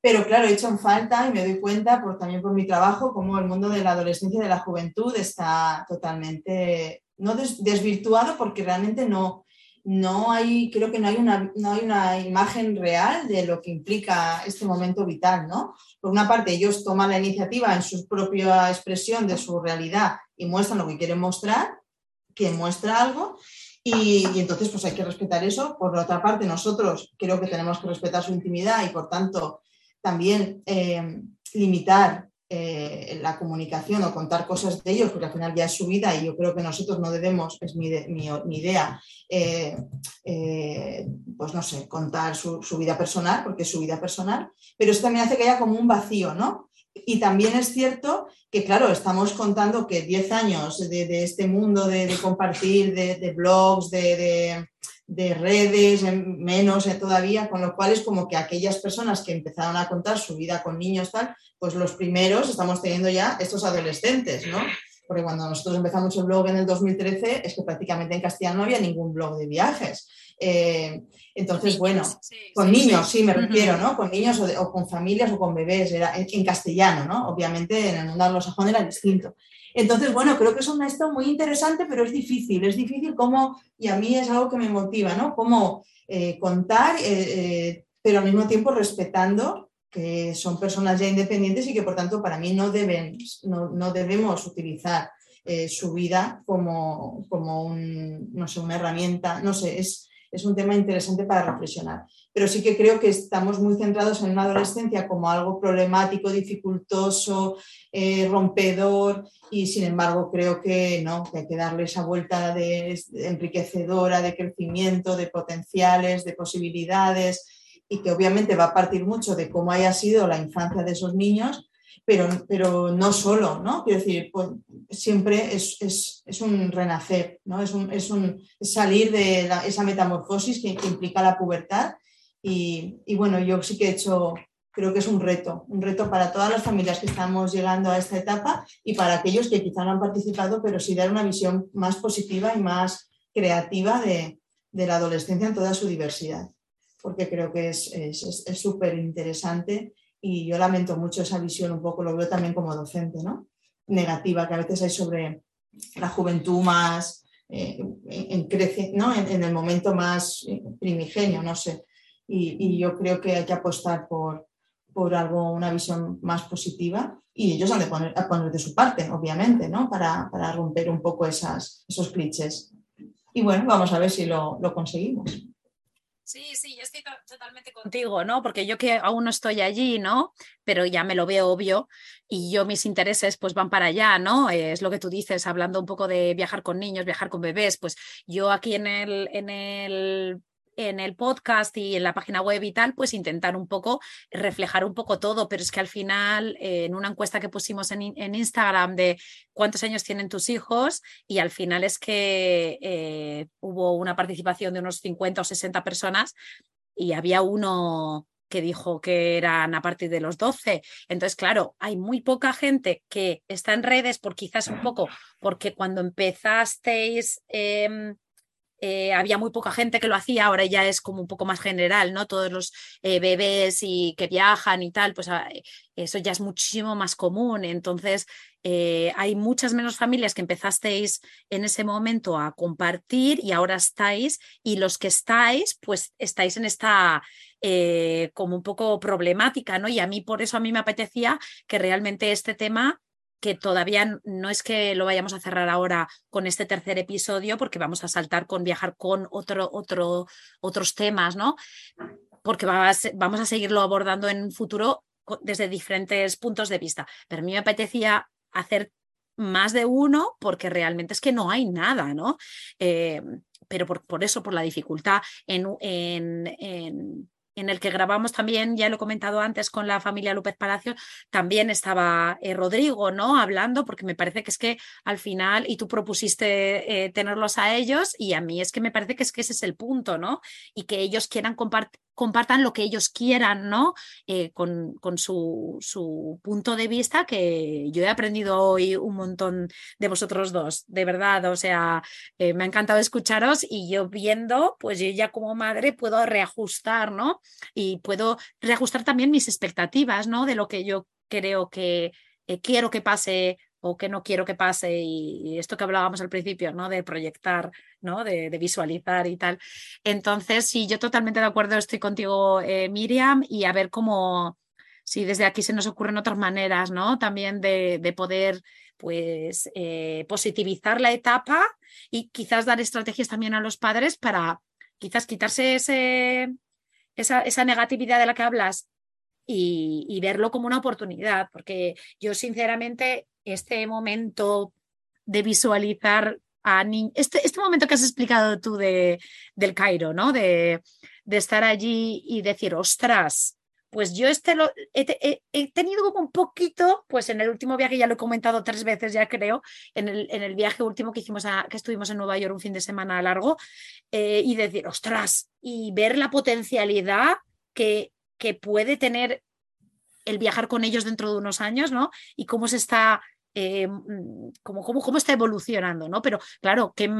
Pero claro, he hecho en falta y me doy cuenta, por, también por mi trabajo, cómo el mundo de la adolescencia y de la juventud está totalmente, no desvirtuado porque realmente no, no hay, creo que no hay, una, no hay una imagen real de lo que implica este momento vital, ¿no? Por una parte, ellos toman la iniciativa en su propia expresión de su realidad y muestran lo que quieren mostrar, quien muestra algo, y, entonces pues hay que respetar eso. Por otra parte, nosotros creo que tenemos que respetar su intimidad y por tanto también eh, limitar eh, la comunicación o contar cosas de ellos, porque al final ya es su vida y yo creo que nosotros no debemos, es mi, idea, eh, eh, pues no sé, contar su, vida personal, porque es su vida personal, pero eso también hace que haya como un vacío, ¿no? Y también es cierto que, claro, estamos contando que 10 años de, este mundo de, compartir, de, blogs, de, de redes, menos todavía, con lo cual es como que aquellas personas que empezaron a contar su vida con niños, tal, pues los primeros estamos teniendo ya estos adolescentes, ¿no? Porque cuando nosotros empezamos el blog en el 2013 es que prácticamente en castellano no había ningún blog de viajes. Eh, entonces, bueno, sí, con sí, niños, sí, me refiero, ¿no? Con niños o, de- o con familias o con bebés, era en, en castellano, ¿no? Obviamente en el mundo anglosajón era distinto. Entonces, bueno, creo que es un esto muy interesante, pero es difícil, es difícil cómo, y a mí es algo que me motiva, ¿no? Cómo eh, contar, eh, eh, pero al mismo tiempo respetando que son personas ya independientes y que por tanto para mí no, deben, no, no debemos utilizar su vida como, como un, no sé, una herramienta, no sé, es, es un tema interesante para reflexionar. Pero sí que creo que estamos muy centrados en una adolescencia como algo problemático, dificultoso, eh, rompedor, y sin embargo creo que no, que hay que darle esa vuelta de, enriquecedora, de crecimiento, de potenciales, de posibilidades, y que obviamente va a partir mucho de cómo haya sido la infancia de esos niños, pero, pero no solo, ¿no? Quiero decir, pues, siempre es, es, es, un renacer, ¿no? Es, un, es, un, es salir de la, esa metamorfosis que, que, implica la pubertad. Y, y, bueno, yo sí que he hecho, creo que es un reto, un reto para todas las familias que estamos llegando a esta etapa y para aquellos que quizá no han participado, pero sí dar una visión más positiva y más creativa de, de la adolescencia en toda su diversidad, porque creo que es súper interesante y yo lamento mucho esa visión, un poco lo veo también como docente, ¿no? Negativa que a veces hay sobre la juventud más eh, en, crece, ¿no? En, en, el momento más primigenio, no sé. Y, y, yo creo que hay que apostar por, por algo, una visión más positiva y ellos han de poner, a poner de su parte, obviamente, ¿no? Para, para romper un poco esas, esos clichés. Y bueno, vamos a ver si lo, lo conseguimos. Sí, sí, yo estoy totalmente contigo, ¿no? Porque yo que aún no estoy allí, ¿no? Pero ya me lo veo obvio y yo mis intereses pues van para allá, ¿no? Es lo que tú dices, hablando un poco de viajar con niños, viajar con bebés, pues yo aquí en el, en el en el podcast y en la página web y tal, pues intentar un poco reflejar un poco todo, pero es que al final, eh, en una encuesta que pusimos en, en, Instagram de cuántos años tienen tus hijos, y al final es que eh, hubo una participación de unos 50 o 60 personas y había uno que dijo que eran a partir de los 12. Entonces, claro, hay muy poca gente que está en redes, por quizás un poco, porque cuando empezasteis... Eh, eh, había muy poca gente que lo hacía, ahora ya es como un poco más general, ¿no? Todos los eh, bebés y que viajan y tal, pues eso ya es muchísimo más común. Entonces, eh, hay muchas menos familias que empezasteis en ese momento a compartir y ahora estáis, y los que estáis, pues estáis en esta eh, como un poco problemática, ¿no? Y a mí por eso a mí me apetecía que realmente este tema que todavía no es que lo vayamos a cerrar ahora con este tercer episodio, porque vamos a saltar con viajar con otro, otro, otros temas, ¿no? Porque vamos a seguirlo abordando en un futuro desde diferentes puntos de vista. Pero a mí me apetecía hacer más de uno porque realmente es que no hay nada, ¿no? Eh, pero por, por, eso, por la dificultad en, en, en en el que grabamos también, ya lo he comentado antes con la familia López Palacios, también estaba eh, Rodrigo, ¿no? Hablando, porque me parece que es que al final, y tú propusiste eh, tenerlos a ellos, y a mí es que me parece que es que ese es el punto, ¿no? Y que ellos quieran compartir compartan lo que ellos quieran, ¿no? Eh, con, con su, su, punto de vista, que yo he aprendido hoy un montón de vosotros dos, de verdad, o sea, eh, me ha encantado escucharos y yo viendo, pues yo ya como madre puedo reajustar, ¿no? Y puedo reajustar también mis expectativas, ¿no? De lo que yo creo que eh, quiero que pase o que no quiero que pase y, esto que hablábamos al principio, ¿no? De proyectar, ¿no? De, visualizar y tal. Entonces, sí, yo totalmente de acuerdo, estoy contigo, eh, Miriam, y a ver cómo, si desde aquí se nos ocurren otras maneras, ¿no? También de, de poder, pues, eh, positivizar la etapa y quizás dar estrategias también a los padres para quizás quitarse ese, esa, negatividad de la que hablas y, verlo como una oportunidad, porque yo sinceramente este momento de visualizar a niños, este, este, momento que has explicado tú de, del Cairo, ¿no? De, de, estar allí y decir, ostras, pues yo este lo, he, he, he, tenido como un poquito, pues en el último viaje, ya lo he comentado tres veces, ya creo, en el, en el viaje último que hicimos, a, que estuvimos en Nueva York un fin de semana largo, eh, y decir, ostras, y ver la potencialidad que, que puede tener el viajar con ellos dentro de unos años, ¿no? Y cómo se está, eh, cómo, cómo, cómo, está evolucionando, ¿no? Pero claro, que,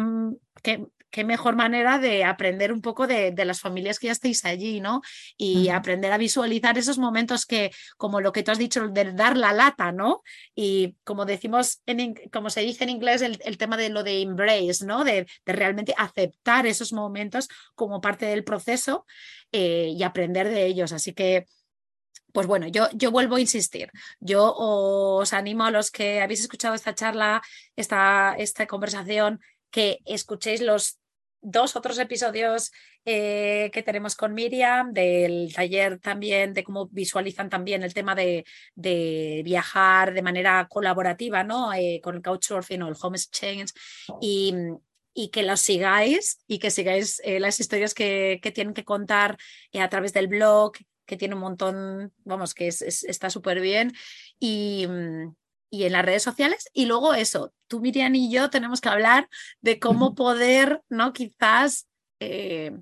que qué mejor manera de aprender un poco de, las familias que ya estéis allí, ¿no? Y aprender a visualizar esos momentos que, como lo que tú has dicho, de dar la lata, ¿no? Y como decimos, en, como se dice en inglés, el, tema de lo de embrace, ¿no? De, realmente aceptar esos momentos como parte del proceso eh, y aprender de ellos. Así que pues bueno, yo, yo vuelvo a insistir. Yo os animo a los que habéis escuchado esta charla, esta, esta conversación, que escuchéis los dos otros episodios eh, que tenemos con Miriam, del taller también, de cómo visualizan también el tema de, de viajar de manera colaborativa, ¿no? Eh, con el Couchsurfing o el Home Exchange. Y, y que los sigáis y que sigáis eh, las historias que, que, tienen que contar a través del blog, que tiene un montón, vamos, que está súper bien. Y, mm, y en las redes sociales. Y luego eso, tú, Miriam y yo tenemos que hablar de cómo poder, ¿no? Quizás eh,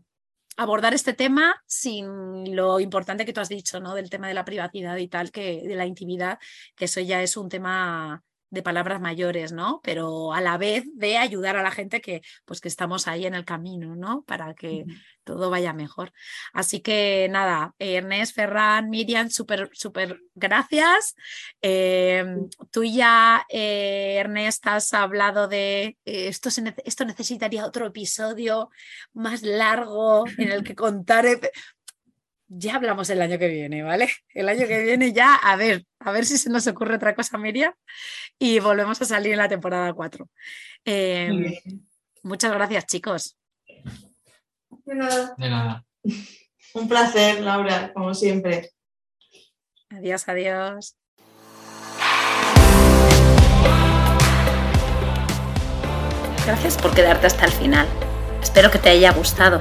abordar este tema sin lo importante que tú has dicho, ¿no? Del tema de la privacidad y tal, que de la intimidad, que eso ya es un tema de palabras mayores, ¿no? Pero a la vez de ayudar a la gente que, pues que estamos ahí en el camino, ¿no? Para que todo vaya mejor. Así que nada, Ernest, Ferran, Miriam, súper, súper gracias. Em, tú ya, eh, Ernest, has hablado de eh, esto, esto necesitaría otro episodio más largo en el que <laughs> contar ya hablamos el año que viene, ¿vale? El año que viene ya, a ver, a ver si se nos ocurre otra cosa, Miriam, y volvemos a salir en la temporada 4. Em, muchas gracias, chicos. De nada. De nada. Un placer, Laura, como siempre. Adiós, adiós. Gracias por quedarte hasta el final. Espero que te haya gustado.